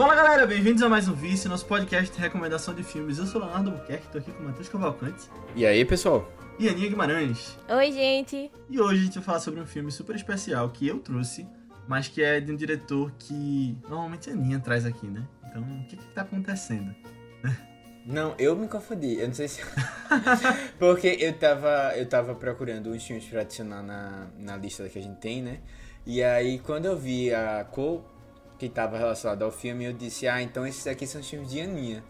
Fala galera, bem-vindos a mais um Vice, nosso podcast de recomendação de filmes. Eu sou Leonardo Buquerque, tô aqui com o Matheus Cavalcante E aí, pessoal? e Aninha Guimarães. Oi, gente. E hoje a gente vai falar sobre um filme super especial que eu trouxe, mas que é de um diretor que normalmente a Aninha traz aqui, né? Então, o que que tá acontecendo? Não, eu me confundi. Eu não sei se. Porque eu tava, eu tava procurando uns filmes pra adicionar na, na lista que a gente tem, né? E aí, quando eu vi a cor que tava relacionada ao filme, eu disse, ah, então esses aqui são os filmes de Aninha.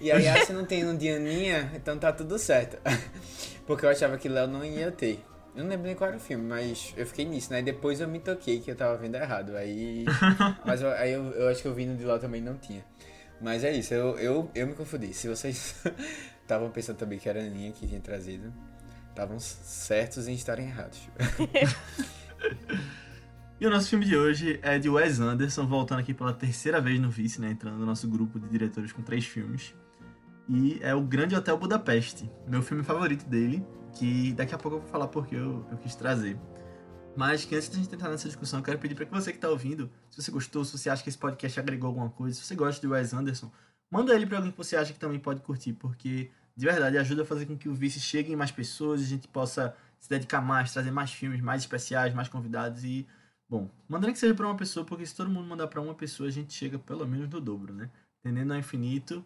E aí, ah, se não tem um de Aninha, então tá tudo certo. Porque eu achava que Léo não ia ter. Eu não lembro nem qual era o filme, mas eu fiquei nisso, né? Depois eu me toquei que eu tava vendo errado. Aí. Mas eu- aí eu, eu acho que eu vi no de lá também não tinha. Mas é isso, eu, eu, eu me confundi. Se vocês estavam pensando também que era a Aninha que tinha trazido, estavam certos em estarem errados. E o nosso filme de hoje é de Wes Anderson, voltando aqui pela terceira vez no Vice, né? Entrando no nosso grupo de diretores com três filmes. E é o Grande Hotel Budapeste, meu filme favorito dele, que daqui a pouco eu vou falar porque eu, eu quis trazer. Mas que antes da gente entrar nessa discussão, eu quero pedir para que você que tá ouvindo, se você gostou, se você acha que esse podcast agregou alguma coisa, se você gosta de Wes Anderson, manda ele para alguém que você acha que também pode curtir, porque de verdade ajuda a fazer com que o Vice chegue em mais pessoas, a gente possa se dedicar mais, trazer mais filmes mais especiais, mais convidados e Bom, mandando que seja pra uma pessoa, porque se todo mundo mandar pra uma pessoa, a gente chega pelo menos no dobro, né? Entendendo ao infinito.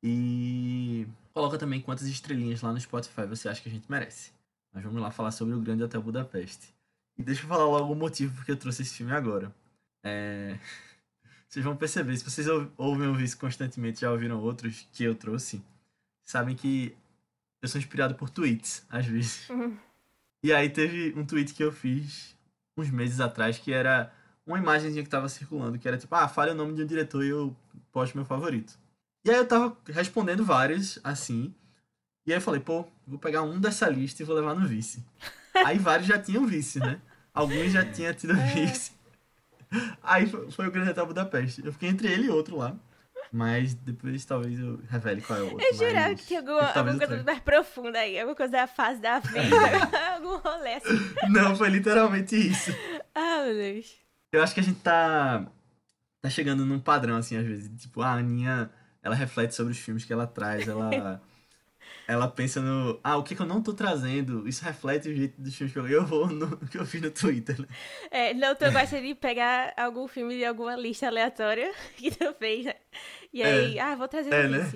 E coloca também quantas estrelinhas lá no Spotify você acha que a gente merece. Mas vamos lá falar sobre o Grande Hotel Budapeste. E deixa eu falar logo o motivo porque eu trouxe esse filme agora. É... Vocês vão perceber, se vocês ou- ouvem ouvir isso constantemente, já ouviram outros que eu trouxe, sabem que eu sou inspirado por tweets, às vezes. E aí teve um tweet que eu fiz uns meses atrás que era uma imagenzinha que tava circulando, que era tipo, ah, fale o nome de um diretor e eu posto meu favorito. E aí eu tava respondendo vários, assim, e aí eu falei, pô, vou pegar um dessa lista e vou levar no vice. Aí vários já tinham vice, né? Alguns já tinham tido vice. Aí foi, foi o Grande Hotel Budapeste. Eu fiquei entre ele e outro lá. Mas depois talvez eu revele qual é o outro. Eu jurava mas que tinha alguma, alguma coisa mais profunda aí, alguma coisa da fase da vida, algum rolê assim. Não, foi literalmente isso. Ah, meu Deus. Eu acho que a gente tá, tá chegando num padrão, assim, às vezes. Tipo, a Aninha, ela reflete sobre os filmes que ela traz, ela, ela pensa no... Ah, o que, que eu não tô trazendo? Isso reflete o jeito dos filmes que eu... Eu vou no no que eu fiz no Twitter, né? É, não, tu gosta de pegar algum filme de alguma lista aleatória que tu fez, né? E aí, ah, vou trazer É, né?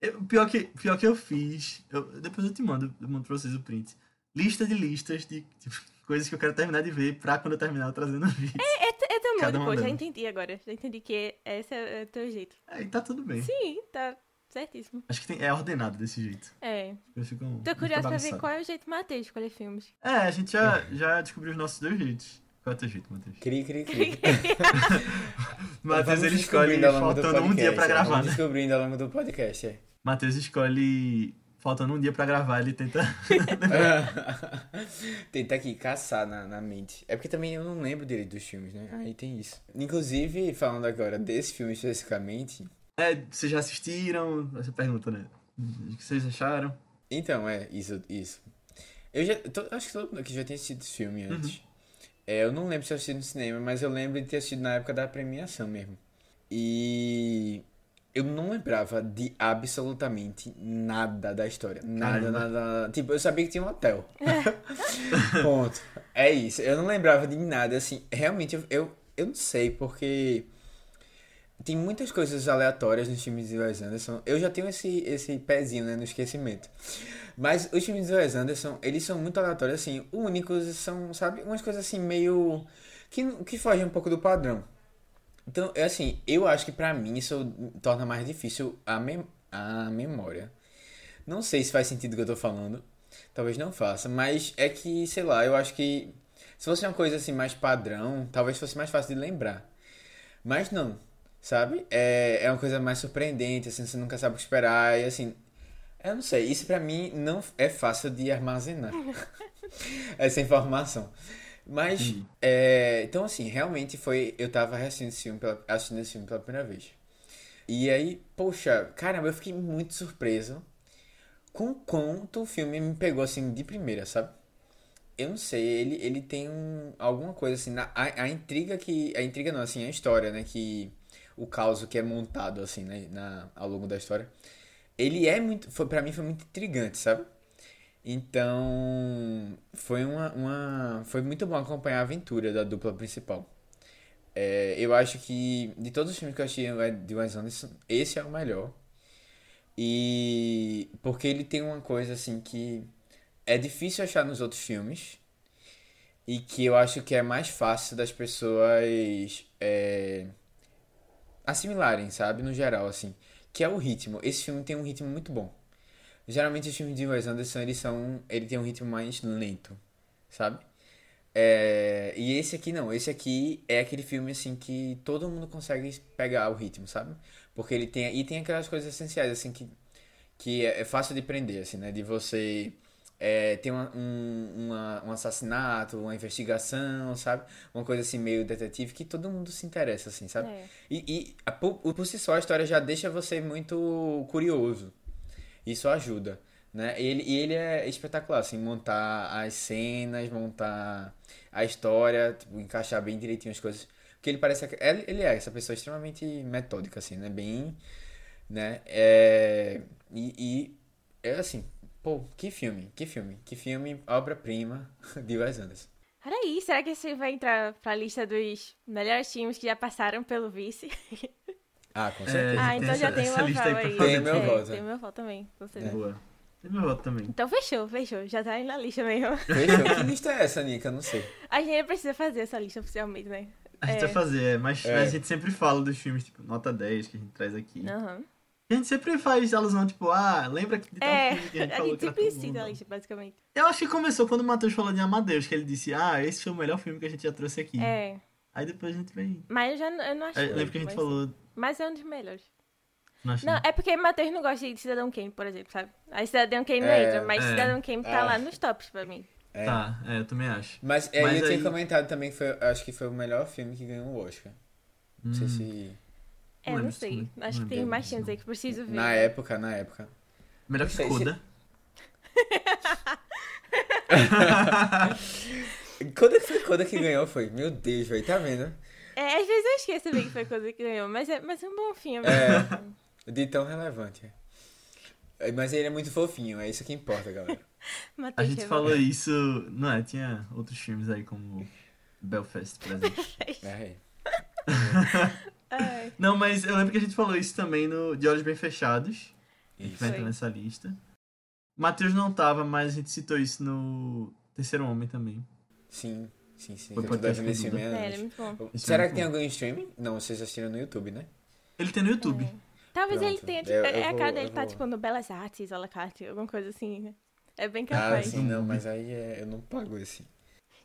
Eu- pior, que, pior que eu fiz... eu- depois eu te mando, eu mando pra vocês o print. Lista de listas de coisas que eu quero terminar de ver pra quando eu terminar eu trazer no vídeo. É, t- é teu modo, pô, já entendi agora. Já entendi que esse é o teu jeito. Aí tá tudo bem. Sim, tá certíssimo. Acho que tem- é ordenado desse jeito. É. Eu fico, Tô curiosa pra ver qual é o jeito Matheus de escolher filmes. É, a gente já, já descobriu os nossos dois jeitos. Qual é o teu jeito, Matheus? Cri, cri, cri. Matheus ele escolhe faltando um dia pra é. gravar, Vamos né? descobrindo ao longo do podcast, é. Matheus escolhe faltando um dia pra gravar, ele tenta. Tenta aqui caçar na, na mente. É porque também eu não lembro direito dos filmes, né? Aí tem isso. Inclusive, falando agora desse filme especificamente. É, vocês já assistiram? Essa pergunta, né? O que vocês acharam? Então, é, isso, isso. Eu já. to- acho que todo mundo aqui já tinha assistido esse filme Uhum. antes. É, eu não lembro se eu assisti no cinema, mas eu lembro de ter assistido na época da premiação mesmo. E. Eu não lembrava de absolutamente nada da história. Nada, nada, nada. Tipo, eu sabia que tinha um hotel. Ponto. É isso. Eu não lembrava de nada, assim. Realmente, eu, eu, eu não sei, porque tem muitas coisas aleatórias nos filmes de Wes Anderson. Eu já tenho esse, esse pezinho, né, no esquecimento. Mas os filmes de Wes Anderson, eles são muito aleatórios, assim, únicos, são, sabe, umas coisas assim, meio... que, que fogem um pouco do padrão. Então, é assim, eu acho que pra mim isso torna mais difícil a, mem a memória. Não sei se faz sentido o que eu tô falando. Talvez não faça, mas é que, sei lá, eu acho que se fosse uma coisa assim mais padrão, talvez fosse mais fácil de lembrar. Mas não, sabe? É, é uma coisa mais surpreendente, assim, você nunca sabe o que esperar, e assim, eu não sei, isso pra mim não é fácil de armazenar essa informação. Mas, Entendi. é, então assim, realmente foi, eu tava assistindo esse filme pela, assistindo esse filme pela primeira vez. E aí, poxa, caramba, eu fiquei muito surpreso com quanto o filme me pegou assim de primeira, sabe? Eu não sei, ele, ele tem um, alguma coisa assim, na, a, a intriga que. A intriga não, assim, a história, né? Que o caos que é montado, assim, né, na, ao longo da história. Ele é muito, foi, pra mim foi muito intrigante, sabe? Então, foi uma, uma, foi muito bom acompanhar a aventura da dupla principal. É, eu acho que, de todos os filmes que eu achei de Wes Anderson, esse é o melhor. E porque ele tem uma coisa assim que é difícil achar nos outros filmes e que eu acho que é mais fácil das pessoas é, assimilarem, sabe? No geral, assim. Que é o ritmo. Esse filme tem um ritmo muito bom. Geralmente os filmes de Wes Anderson, eles são... Ele tem um ritmo mais lento, sabe? É, e esse aqui não. Esse aqui é aquele filme, assim, que todo mundo consegue pegar o ritmo, sabe? Porque ele tem... E tem aquelas coisas essenciais, assim, que, que é, é fácil de prender, assim, né? De você é, tem uma, um, uma, um assassinato, uma investigação, sabe? Uma coisa assim meio detetive que todo mundo se interessa, assim, sabe? É. E, e a, por, por si só a história já deixa você muito curioso. Isso ajuda, né? Ele, e ele é espetacular, assim, montar as cenas, montar a história, tipo, encaixar bem direitinho as coisas. Porque ele parece... Ele, ele é essa pessoa extremamente metódica, assim, né? Bem... Né? É, e, e é assim, Pô, que filme, que filme, que filme, obra-prima de Wes Anderson. Olha aí, será que esse vai entrar pra lista dos melhores filmes que já passaram pelo vice? Ah, com certeza. ah, então tem já essa- tem uma lista aí pra aí. Tem meu É, voto. Tem meu voto também, com certeza. Boa. Tem meu voto também. Então fechou, fechou. Já tá aí na lista mesmo. Fechou? que lista é essa, Nica? Não sei. A gente precisa fazer essa lista oficialmente, né? A gente É. vai fazer, é, mas, É. a gente sempre fala dos filmes, tipo, nota 10 que a gente traz aqui. Aham. E a gente sempre faz alusão, tipo, ah, lembra que de tal É, filme que a gente a falou gente que era sempre bom, a lista, basicamente. Eu acho que começou quando o Matheus falou de Amadeus, que ele disse, ah, esse foi o melhor filme que a gente já trouxe aqui. É. Aí depois a gente vem. Mas eu já não- eu não acho. Aí, lembra que a gente mas- falou. Mas é um dos melhores. Não, Não, é porque Matheus não gosta de Cidadão Kane, por exemplo, sabe? Aí Cidadão Kane não É, entra, mas é. Cidadão Kane tá Ah. lá nos tops pra mim. É. Tá, é, eu também acho. Mas, é, Mas eu tinha aí- comentado também que foi, acho que foi o melhor filme que ganhou o Oscar. Não sei Hum. se. É, Não não sei. disso, não Acho que tem mais não. aí que preciso ver. Na época, na época. Melhor que Coda. Quando é que foi Coda que ganhou? Foi? Meu Deus, velho, tá vendo? É, às vezes eu esqueço bem que foi coisa que ganhou, mas é, mas é um bom filme. É. De tão relevante. É, Mas ele é muito fofinho, é isso que importa, galera. A gente falou isso. Não é, tinha outros filmes aí como Belfast, por exemplo. É. Ai, Não, mas eu lembro que a gente falou isso também no De Olhos Bem Fechados. que Isso. vai entrar nessa lista. Matheus não tava, mas a gente citou isso no Terceiro Homem também. Sim, sim, sim. Foi podcast devendo esse com filme Duda. é, ele é muito bom. Esse Será é que tem algum em streaming? Não, vocês assistiram no YouTube, né? Ele tem no YouTube. É. Talvez Pronto. ele tenha, tipo, Eu- é eu a vou- cara dele tá, tipo, no Belas Artes, Alacarte, alguma coisa assim. né? É bem Ah, capaz. sim, não, mas aí é, eu não pago esse.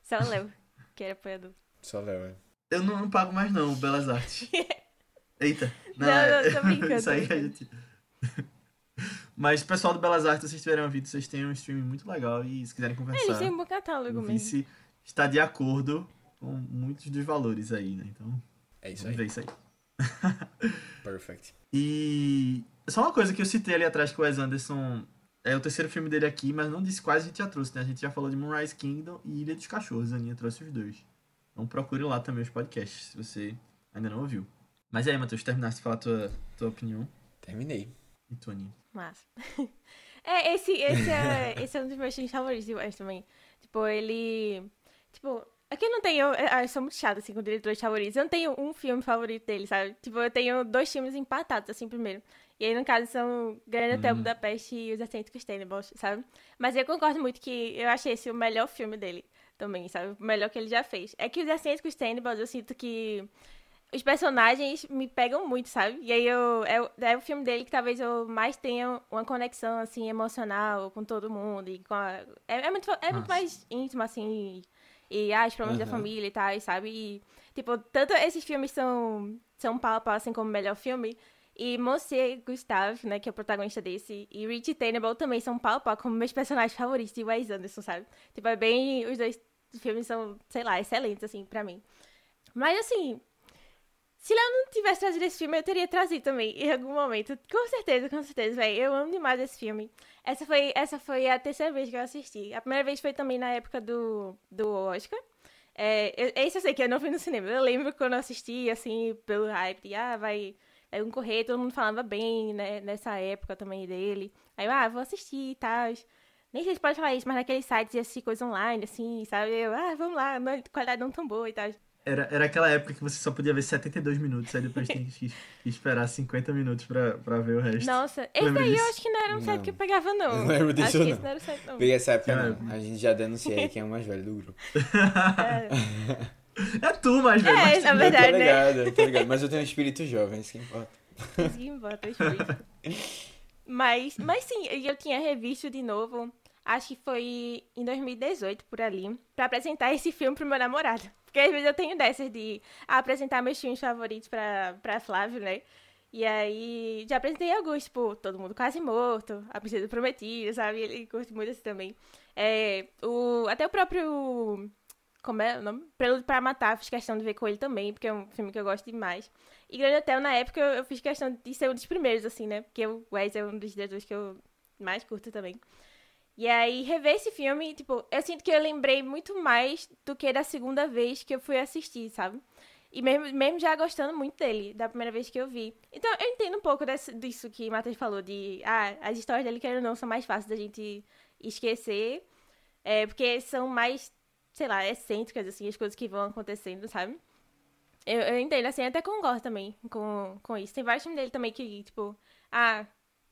Só o Léo, que era apoiador. Só Léo, é. Eu não, não pago mais não, o Belas Artes. Eita. Não, não, tô brincando, Isso aí a gente... Mas, pessoal do Belas Artes, se vocês tiverem ouvido, vocês têm um stream muito legal e se quiserem É, Eles conversar, têm um bom catálogo o mesmo. Está de acordo com muitos dos valores aí, né? Então, É isso vamos aí. ver isso aí. Perfect. E só uma coisa que eu citei ali atrás que o Wes Anderson é o terceiro filme dele aqui, mas não disse quais a gente já trouxe, né? A gente já falou de Moonrise Kingdom e Ilha dos Cachorros, a Aninha trouxe os dois. Então procure lá também os podcasts, se você ainda não ouviu. Mas aí, Matheus, terminaste de falar a tua, tua opinião? Terminei. E Aninha? Massa. É, esse, esse, é, esse é um dos meus filmes favoritos de Wes também. Tipo, ele. Tipo, aqui eu não tenho. Eu, eu sou muito chata, assim, com diretores favoritos. Eu não tenho um filme favorito dele, sabe? Tipo, eu tenho dois filmes empatados, assim, primeiro. E aí, no caso, são Grande Hotel Hum. Budapeste e Os Excêntricos Tenenbaums, sabe? Mas eu concordo muito que eu achei esse o melhor filme dele também, sabe? O melhor que ele já fez. É que Os Excêntricos Tenenbaums, eu sinto que os personagens me pegam muito, sabe? E aí eu é, o- é o filme dele que talvez eu mais tenha uma conexão assim emocional com todo mundo e com a, é, é muito é muito mais íntimo assim e, e ah, os problemas da Aham. família e tal, sabe? E tipo, tanto esses filmes são são pau a pau assim como o melhor filme e Monsieur Gustave, né, que é o protagonista desse, e Richie Tenenbaum também são pau pau como meus personagens favoritos de Wes Anderson, sabe? Tipo, é bem os dois filmes são, sei lá, excelentes assim pra mim. Mas assim, se Léo não tivesse trazido esse filme, eu teria trazido também, em algum momento. Com certeza, com certeza, velho. Eu amo demais esse filme. Essa foi, essa foi a terceira vez que eu assisti. A primeira vez foi também na época do, do Oscar. É, eu, esse eu sei que eu não vi no cinema. Eu lembro quando eu assisti, assim, pelo hype, de, ah, vai, vai concorrer, todo mundo falava bem, né, nessa época também dele. Aí eu, ah, vou assistir e tal. Nem sei se pode falar isso, mas naqueles sites de assistir coisa online, assim, sabe? Eu, ah, vamos lá, a qualidade não tão boa e tal. Era, era aquela época que você só podia ver 72 minutos, aí depois tinha que, que esperar 50 minutos pra, pra ver o resto. Nossa, esse Lembra daí eu acho que não era um site que eu pegava, não. Não lembro disso, acho que não. esse não era o site, não. Peguei essa época, não. A gente já denuncia aí quem é o mais velho do grupo. É, É tu, mais velho. É, mas na tu- verdade, eu tô né? ligado, eu tô ligado. Mas eu tenho um espírito jovem, isso que importa. isso que importa, o espírito. Mas, mas sim, eu tinha revisto de novo, acho que foi em 2018, por ali, pra apresentar esse filme pro meu namorado. Porque às vezes eu tenho dessas de apresentar meus filmes favoritos pra, pra Flávio, né? E aí, já apresentei alguns, tipo, Todo Mundo Quase Morto, A Princesa Prometida, sabe? Ele curte muito esse também. É, o, até o próprio... Como é o nome? Prelude pra Matar, fiz questão de ver com ele também, porque é um filme que eu gosto demais. E Grande Hotel, na época, eu, eu fiz questão de ser um dos primeiros, assim, né? Porque o Wes é um dos diretores que eu mais curto também. E aí, rever esse filme, tipo, eu sinto que eu lembrei muito mais do que da segunda vez que eu fui assistir, sabe? E mesmo, mesmo já gostando muito dele, da primeira vez que eu vi. Então, eu entendo um pouco desse, disso que Matheus falou, de, ah, as histórias dele, querendo ou não, são mais fáceis da gente esquecer, é, porque são mais, sei lá, excêntricas, assim, as coisas que vão acontecendo, sabe? Eu, eu entendo, assim, até concordo também com, com isso. Tem vários filmes dele também que, tipo, ah,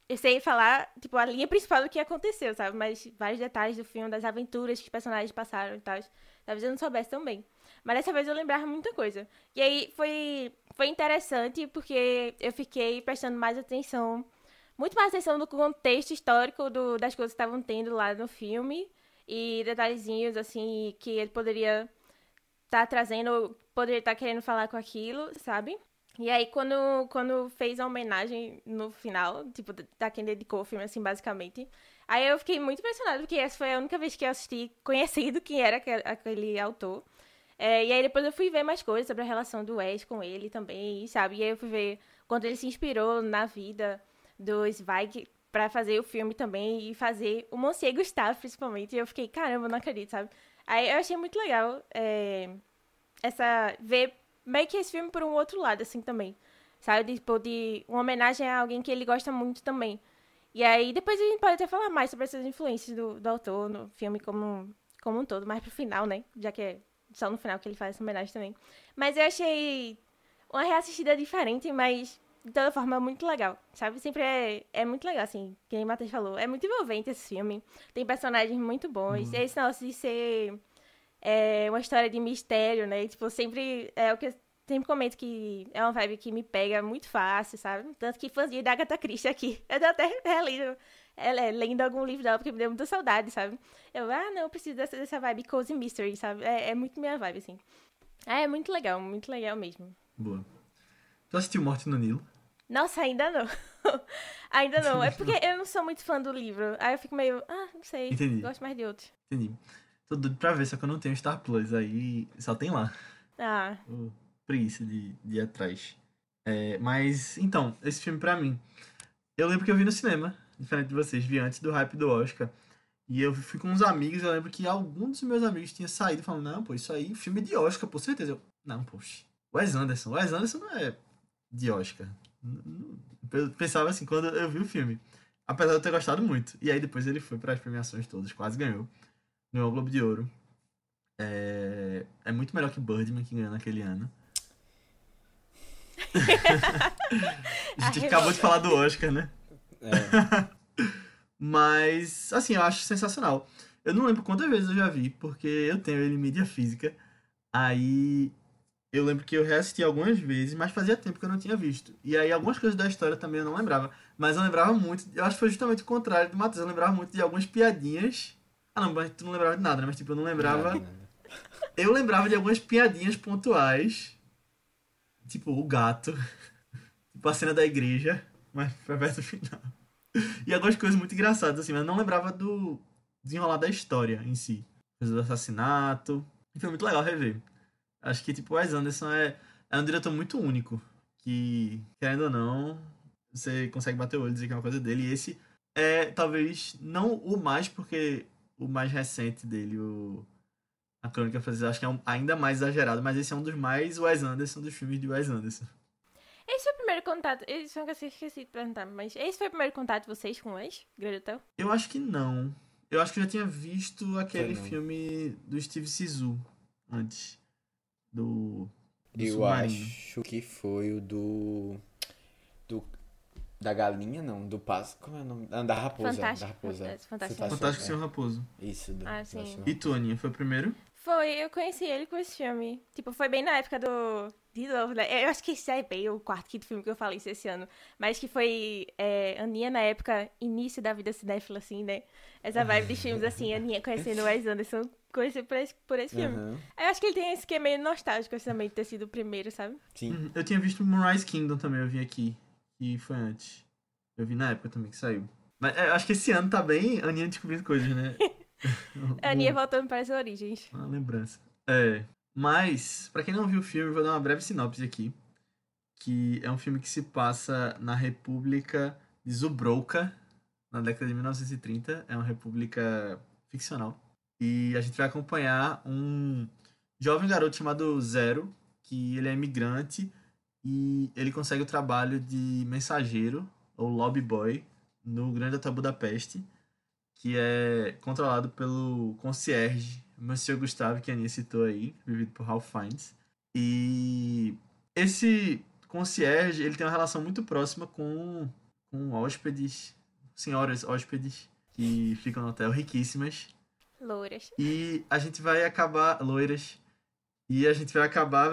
eu sei falar, tipo, a linha principal do que aconteceu, sabe? Mas vários detalhes do filme, das aventuras que os personagens passaram e tal. Talvez eu não soubesse tão bem. Mas dessa vez eu lembrava muita coisa. E aí foi, foi interessante porque eu fiquei prestando mais atenção, muito mais atenção no contexto histórico do, das coisas que estavam tendo lá no filme. E detalhezinhos, assim, que ele poderia estar trazendo, poderia estar querendo falar com aquilo, sabe? E aí, quando, quando fez a homenagem no final, tipo, da quem dedicou o filme, assim, basicamente, aí eu fiquei muito impressionada, porque essa foi a única vez que eu assisti conhecendo quem era aquele, aquele autor. É, e aí depois eu fui ver mais coisas sobre a relação do Wes com ele também, sabe? E aí eu fui ver quando ele se inspirou na vida do Zweig pra fazer o filme também e fazer o Monsieur Gustave, principalmente. E eu fiquei, caramba, não acredito, sabe? Aí eu achei muito legal é, essa ver meio que esse filme por um outro lado, assim, também. Sabe? Tipo, de uma homenagem a alguém que ele gosta muito também. E aí, depois a gente pode até falar mais sobre essas influências do, do autor no filme como, como um todo, mais pro final, né? Já que é só no final que ele faz essa homenagem também. Mas eu achei uma reassistida diferente, mas de toda forma muito legal, sabe? Sempre é, é muito legal, assim, que nem o Matheus falou. É muito envolvente esse filme. Tem personagens muito bons. Esse negócio de ser é, uma história de mistério, né? Tipo, sempre é o que eu sempre comento que é uma vibe que me pega muito fácil, sabe? Tanto que fãzinha da Agatha Christie aqui. Eu tô até relendo, é, lendo algum livro dela, porque me deu muita saudade, sabe? Eu, ah, não, eu preciso dessa, dessa vibe cozy mystery, sabe? É, é muito minha vibe, assim. É, é muito legal, muito legal mesmo. Boa. Tu assistiu Morte no Nilo? Nossa, ainda não. ainda não. É porque eu não sou muito fã do livro. Aí eu fico meio, ah, não sei. Entendi. Gosto mais de outros. Entendi. Tô doido pra ver, só que eu não tenho Star Plus, aí só tem lá. Ah, Ô, preguiça de, de ir atrás. É, mas, então, esse filme pra mim. Eu lembro que eu vi no cinema, diferente de vocês, vi antes do hype do Oscar. E eu fui com uns amigos, eu lembro que algum dos meus amigos tinha saído falando, não, pô, isso aí, filme de Oscar, por certeza. Eu, não, poxa. Wes Anderson. Wes Anderson não é de Oscar. Eu pensava assim, quando eu vi o filme. Apesar de eu ter gostado muito. E aí depois ele foi para as premiações todas, quase ganhou. Ganhou o Globo de Ouro. É, é muito melhor que Birdman, que ganhou naquele ano. a gente A acabou de falar do Oscar, né? É. Mas, assim, eu acho sensacional. Eu não lembro quantas vezes eu já vi, porque eu tenho ele em mídia física. Aí eu lembro que eu reassisti algumas vezes, mas fazia tempo que eu não tinha visto. E aí algumas coisas da história também eu não lembrava. Mas eu lembrava muito, eu acho que foi justamente o contrário do Matheus. Eu lembrava muito de algumas piadinhas. Ah, não, mas tu não lembrava de nada, né? Mas tipo, eu não lembrava. Eu lembrava de algumas piadinhas pontuais. Tipo, o gato. Tipo, a cena da igreja. Mas foi perto do final. E algumas coisas muito engraçadas, assim, mas eu não lembrava do desenrolar da história em si. Coisa do assassinato. E foi muito legal rever. Acho que, tipo, o Wes Anderson é, é um diretor muito único. Que, querendo ou não, você consegue bater o olho e dizer que é uma coisa dele. E esse é, talvez, não o mais, porque o mais recente dele, o A Crônica Francesa acho que é um, ainda mais exagerado, mas esse é um dos mais Wes Anderson dos filmes de Wes Anderson. Esse foi o primeiro contato. Esse foi o que eu esqueci de perguntar, mas esse foi o primeiro contato de vocês com o ex, Grande Hotel? Eu acho que não. Eu acho que eu já tinha visto aquele filme do Steve Sisu antes. Do. do Eu submarino. acho que foi o do. Do. Da galinha, não, do pássaro. Como é o nome? Ah, da raposa. Fantástico. Da raposa. Fantástico. Fantástico é. Senhor Raposo. Isso, do, Ah, sim. E tu, Aninha, foi o primeiro? Foi, eu conheci ele com esse filme. Tipo, foi bem na época do. De novo, né? Eu acho que esse é bem o quarto, quinto filme que eu falei esse ano. Mas que foi é, Aninha na época, início da vida cinéfila, assim, né? Essa vibe de filmes, assim, Aninha conhecendo o Wes Anderson, conheci por esse, por esse filme. Aham, Eu acho que ele tem esse que é meio nostálgico, assim, também, de ter sido o primeiro, sabe? Sim. Uhum. Eu tinha visto Moonrise Kingdom também, eu vi aqui. E foi antes. Eu vi na época também que saiu. Mas é, eu acho que esse ano tá bem Aninha descobrindo coisas, né? Aninha voltando para as origens. Uma lembrança. É. Mas, pra quem não viu o filme, vou dar uma breve sinopse aqui. Que é um filme que se passa na República de Zubrovka, na década de 1930. É uma república ficcional. E a gente vai acompanhar um jovem garoto chamado Zero, que ele é imigrante e ele consegue o trabalho de mensageiro, ou lobby boy, no Grande Hotel Budapeste, que é controlado pelo concierge Monsieur Gustave, que a Aninha citou aí, vivido por Ralph Fiennes. E esse concierge, ele tem uma relação muito próxima com, com hóspedes, senhoras hóspedes, que ficam no hotel riquíssimas. Louras. E a gente vai acabar, loiras, e a gente vai acabar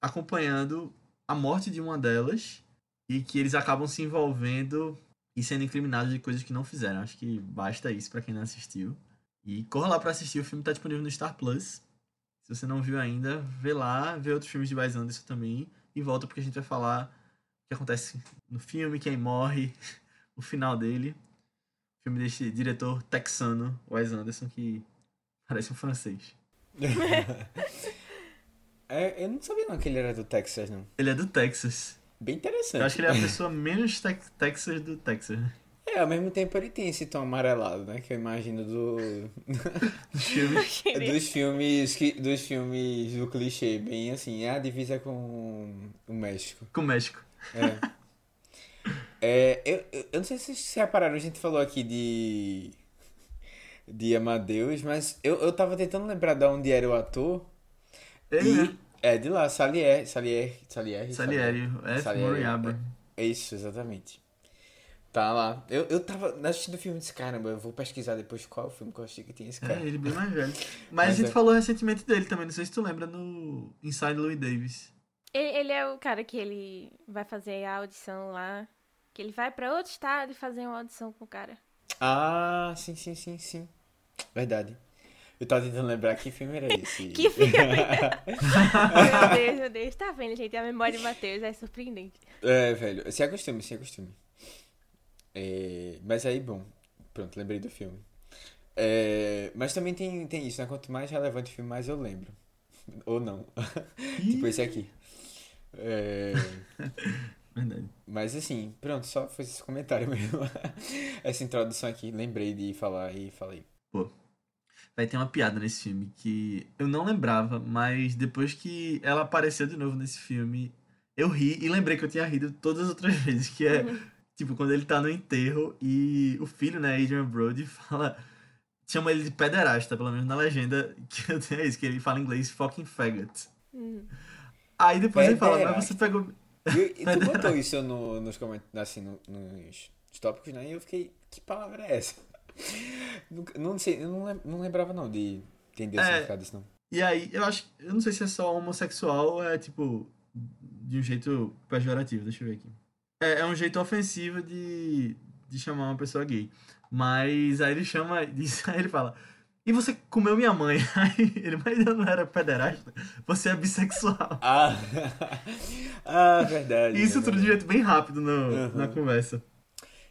acompanhando a morte de uma delas e que eles acabam se envolvendo e sendo incriminados de coisas que não fizeram. Acho que basta isso pra quem não assistiu. E corra lá pra assistir, o filme tá disponível no Star Plus. Se você não viu ainda, vê lá, vê outros filmes de Wes Anderson também e volta porque a gente vai falar o que acontece no filme, quem morre, o final dele. Filme desse diretor texano, Wes Anderson, que parece um francês. É, eu não sabia não que ele era do Texas, não. Ele é do Texas. Bem interessante. Eu acho que ele é a pessoa menos tex- Texas do Texas. né? É, ao mesmo tempo ele tem esse tom amarelado, né? Que eu imagino do... Dos filmes. dos filmes que, dos filmes do clichê, bem assim, é a divisa com o México. Com o México. É. É, eu, eu não sei se vocês se repararam, a gente falou aqui de. de Amadeus, mas eu, eu tava tentando lembrar de onde era o ator. Ele, e né? é de lá, Salieri. Salieri. Salieri. Salieri, F. Salieri, Moriarty. É isso, exatamente. Tá lá. Eu, eu tava assistindo o filme e disse, caramba, eu vou pesquisar depois qual é o filme que eu achei que tinha esse cara. É, ele bem mais velho. Mas, Mas a gente é. falou recentemente dele também, não sei se tu lembra, no Inside Louis Davis. Ele, ele é o cara que ele vai fazer a audição lá. Que ele vai pra outro estado e fazer uma audição com o cara. Ah, sim, sim, sim, sim. Verdade. Eu tava tentando lembrar que filme era esse. Que filme? meu Deus, meu Deus. Tá vendo, gente? A memória de Matheus é surpreendente. É, velho, se acostume, se acostume. É, mas aí, bom, pronto, lembrei do filme. É, mas também tem, tem isso, né? Quanto mais relevante o filme, mais eu lembro. Ou não. tipo esse aqui. É, Verdade. mas assim, pronto, só foi esse comentário mesmo. Essa introdução aqui, lembrei de falar e falei. Vai ter uma piada nesse filme que eu não lembrava, mas depois que ela apareceu de novo nesse filme, eu ri e lembrei que eu tinha rido todas as outras vezes, que é tipo quando ele tá no enterro e o filho, né, Adrian Brody, fala chama ele de pederasta, pelo menos na legenda que eu tenho é isso, que ele fala em inglês fucking faggot. Hum. Aí depois ele fala, mas Pederasta. você pegou E, e tu botou isso no, nos comentários, assim, no- nos tópicos, né? E eu fiquei, que palavra é essa? Nunca- Não sei, eu não, lem- não lembrava não de entender o É. significado disso, não. E aí, eu acho. Eu não sei se é só homossexual ou é tipo. De um jeito pejorativo, deixa eu ver aqui. É, é um jeito ofensivo de, de chamar uma pessoa gay. Mas aí ele chama. Diz, aí ele fala. E você comeu minha mãe? Aí ele, mas eu não era pederasta. Você é bissexual. Ah, ah verdade. Isso é tudo de jeito bem rápido no, Uhum. na conversa.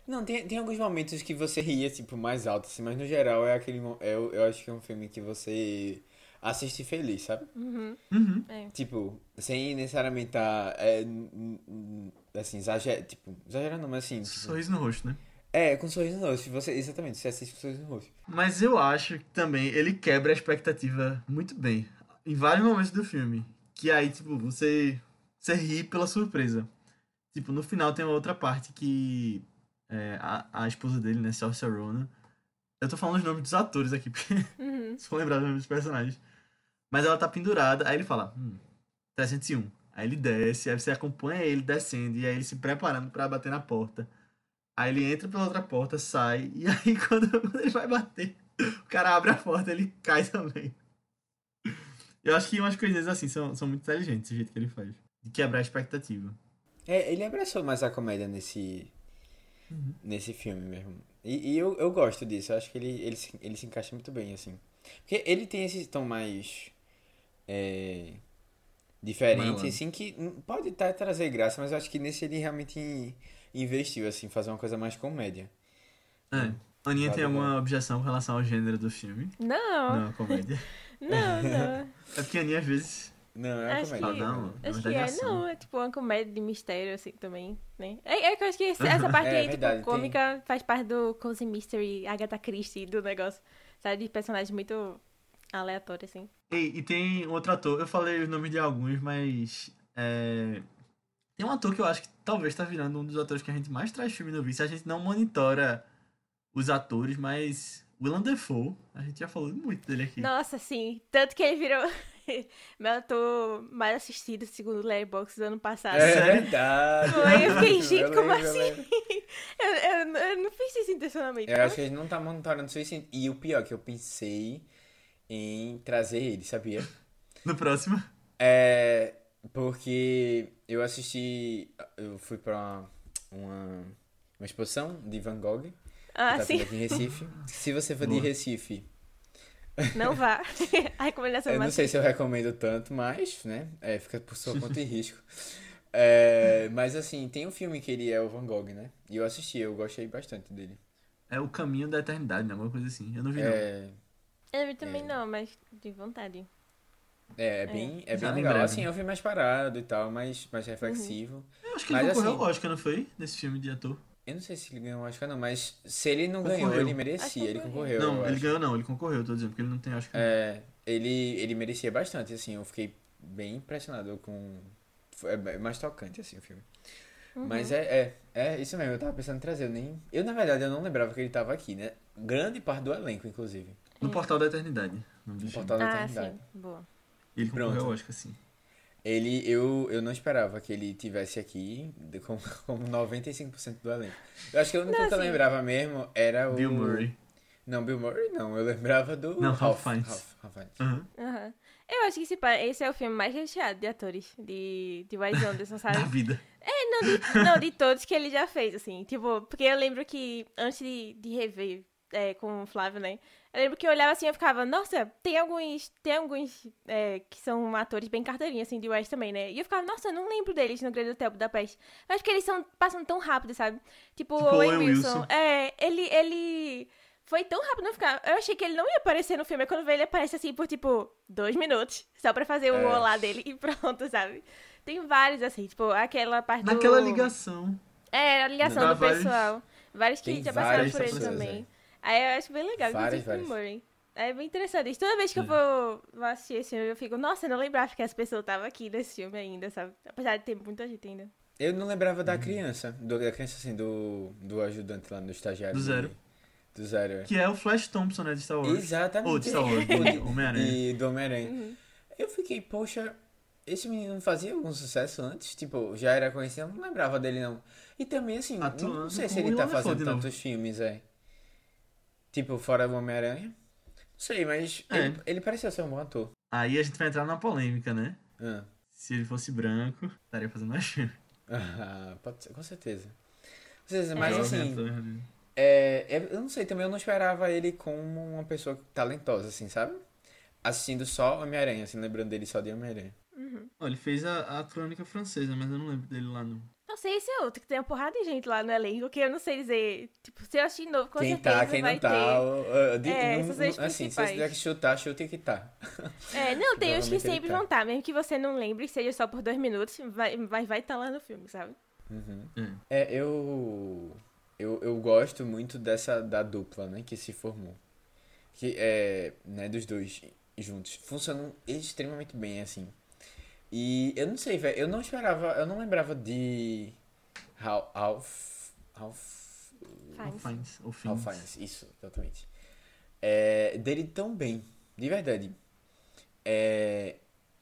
Não, tem, tem alguns momentos que você ria, tipo, mais alto, assim, mas no geral é aquele. é, eu, eu acho que é um filme que você assiste feliz, sabe? Uhum. Uhum. É. Tipo, sem necessariamente estar. É, n- n- assim, exager, tipo, exagerando, mas assim. Tipo, Sorriso no rosto, né? É, com sorriso no rosto. Você, exatamente, você assiste com sorriso no rosto. Mas eu acho que também ele quebra a expectativa muito bem. Em vários momentos do filme. Que aí, tipo, você, você ri pela surpresa. Tipo, no final tem uma outra parte que é, a, a esposa dele, né, Saoirse Ronan. Eu tô falando os nomes dos atores aqui, porque Uhum. só lembrar os nomes dos personagens. Mas ela tá pendurada, aí ele fala, hum, 301. Aí ele desce, aí você acompanha ele descendo, e aí ele se preparando pra bater na porta. Aí ele entra pela outra porta, sai, e aí quando, quando ele vai bater, o cara abre a porta ele cai também. Eu acho que umas coisinhas assim são, são muito inteligentes, o jeito que ele faz. De quebrar a expectativa. É, ele abraçou mais a comédia nesse, nesse filme mesmo. E, e eu, eu gosto disso, eu acho que ele, ele, se, ele se encaixa muito bem, assim. Porque ele tem esse tom mais. É, diferente, assim, que hum, pode até trazer graça, mas eu acho que nesse ele realmente investiu, assim, fazer uma coisa mais comédia. É. Aninha tem alguma objeção com relação ao gênero do filme? Não, Não, a comédia. não, não. É porque a Aninha às vezes. Não, é uma Acho comédia. que- Ah, não. Acho que é é, ação. não, é tipo uma comédia de mistério, assim, também, né? É, é que eu acho que esse- essa parte É, aí, verdade, tipo, cômica, faz parte do Cozy Mystery, Agatha Christie, do negócio, sabe? De personagens muito aleatórios, assim. E, e tem outro ator, eu falei os nomes de alguns, mas. é, Tem um ator que eu acho que talvez tá virando um dos atores que a gente mais traz filme no Vice. A gente não monitora os atores, mas. Willem Dafoe, a gente já falou muito dele aqui. Nossa, sim. Tanto que ele virou meu ator mais assistido, segundo o Letterboxd do ano passado. É verdade. Foi, eu fiquei, gente, como lembro, eu assim? lembro. Eu, eu- eu não fiz isso intencionalmente. Eu acho que a gente não tá monitorando o suficiente. E o pior, que eu pensei em trazer ele, sabia? No próximo. É. Porque eu assisti. Eu fui pra uma, uma, exposição de Van Gogh. que Ah, tá sim. aqui em Recife. Se você for de Boa. Recife, Não vá. A recomendação eu não sei se eu recomendo tanto, mas, né? É, fica por sua conta e risco. É, mas assim, tem um filme que ele é o Van Gogh, né? E eu assisti, eu gostei bastante dele. É o caminho da eternidade, né? Alguma coisa assim. Eu não vi, não. É, Eu também É. não, mas de vontade. É, é bem, é Já bem em legal. breve. Assim, é um filme mais parado e tal, mais, mais reflexivo. Eu acho que ele Mas concorreu assim- ao Oscar, não foi? Nesse filme de ator. Eu não sei se ele ganhou o Oscar, não, mas se ele não Concorreu. ganhou, ele merecia. Ele concorreu. não, eu ele acho. ganhou, não. Ele concorreu, tô dizendo, porque ele não tem Oscar. É, ele, ele merecia bastante, assim, eu fiquei bem impressionado com... É é mais tocante, assim, o filme. Uhum. Mas é, é, é isso mesmo, eu tava pensando em trazer, eu nem... Eu, na verdade, eu não lembrava que ele tava aqui, né? Grande parte do elenco, inclusive. No Portal da Eternidade. No. Portal da Ah, Eternidade. sim. Boa. Ele concorreu Pronto. ao Oscar, sim. Ele, eu, eu não esperava que ele tivesse aqui como, como 95% do elenco. Eu acho que o único Não, que eu assim- lembrava mesmo era o... Bill Murray. Não, Bill Murray não, eu lembrava do... Não, Ralph Fiennes. Ralph, Ralph Fiennes. Eu acho que esse, esse é o filme mais recheado de atores de, de Wes Anderson, sabe? Da vida. Não de, não, de todos que ele já fez, assim. Tipo, porque eu lembro que antes de, de rever é, com o Flávio, né? Eu lembro que eu olhava assim e eu ficava, nossa, tem alguns. Tem alguns é, que são atores bem carteirinha, assim, de Wes também, né? E eu ficava, nossa, eu não lembro deles no Grande Hotel Budapeste. Eu acho que eles são passam tão rápido, sabe? Tipo, Tipo o Owen Wilson. É, ele. ele... Foi tão rápido não ficar. Eu achei que ele não ia aparecer no filme. Quando vê ele aparece assim por tipo dois minutos. Só pra fazer o É. olá dele e pronto, sabe? Tem vários, assim, tipo, aquela parte do- Naquela ligação. é, a ligação Dá do vários- pessoal. Vários que Tem já passaram por ele também. é. Aí eu acho bem legal, Várias, inclusive várias. Murray. É bem interessante. Toda vez que eu vou, vou assistir esse filme, eu fico, nossa, eu não lembrava que essa pessoa tava aqui nesse filme ainda, sabe? Apesar de ter muita gente ainda. Eu não lembrava Uhum. da criança, do, da criança assim, do, do ajudante lá no estagiário. Do Zero. Do Zero, é. Que é o Flash Thompson, né? De Star Wars. Exatamente. Ou de Star Wars, do Homem-Aranha. E do Homem-Aranha. Uhum. Eu fiquei, poxa, esse menino não fazia algum sucesso antes? Tipo, já era conhecido, eu não lembrava dele não. E também, assim, não- sei se ele tá fazendo tantos filmes, é. Tipo, fora do Homem-Aranha. Não sei, mas É. ele, ele parecia ser um bom ator. Aí a gente vai entrar numa polêmica, né? Ah, Se ele fosse branco, estaria fazendo mais filme. Ah, pode ser, com certeza. Mas assim, né? É, é- eu não sei, também eu não esperava ele como uma pessoa talentosa, assim, sabe? Assistindo só Homem-Aranha, assim, lembrando dele só de Homem-Aranha. Ó, ele fez a, a crônica francesa, mas eu não lembro dele lá, não. Não sei, esse é outro, que tem uma porrada de gente lá no elenco, que eu não sei dizer. Tipo, se eu assistir de novo, com quem certeza tá, quem vai não tá. ter. de- É, não- essas não- assim, se você tiver que chutar, chute que tá. É, não, tem uns que sempre tá. vão estar, mesmo que você não lembre, seja só por dois minutos, vai estar vai, vai tá lá no filme, sabe? Uhum. É. É, eu. eu, eu gosto muito dessa da dupla, né, que se formou. Que é, né, dos dois juntos. Funcionam extremamente bem, assim. E eu não sei, velho, eu não esperava, eu não lembrava de Ralph Ralph Ralph Fiennes. Ralph Fiennes. Fiennes, isso, exatamente. É, dele tão bem, de verdade. É,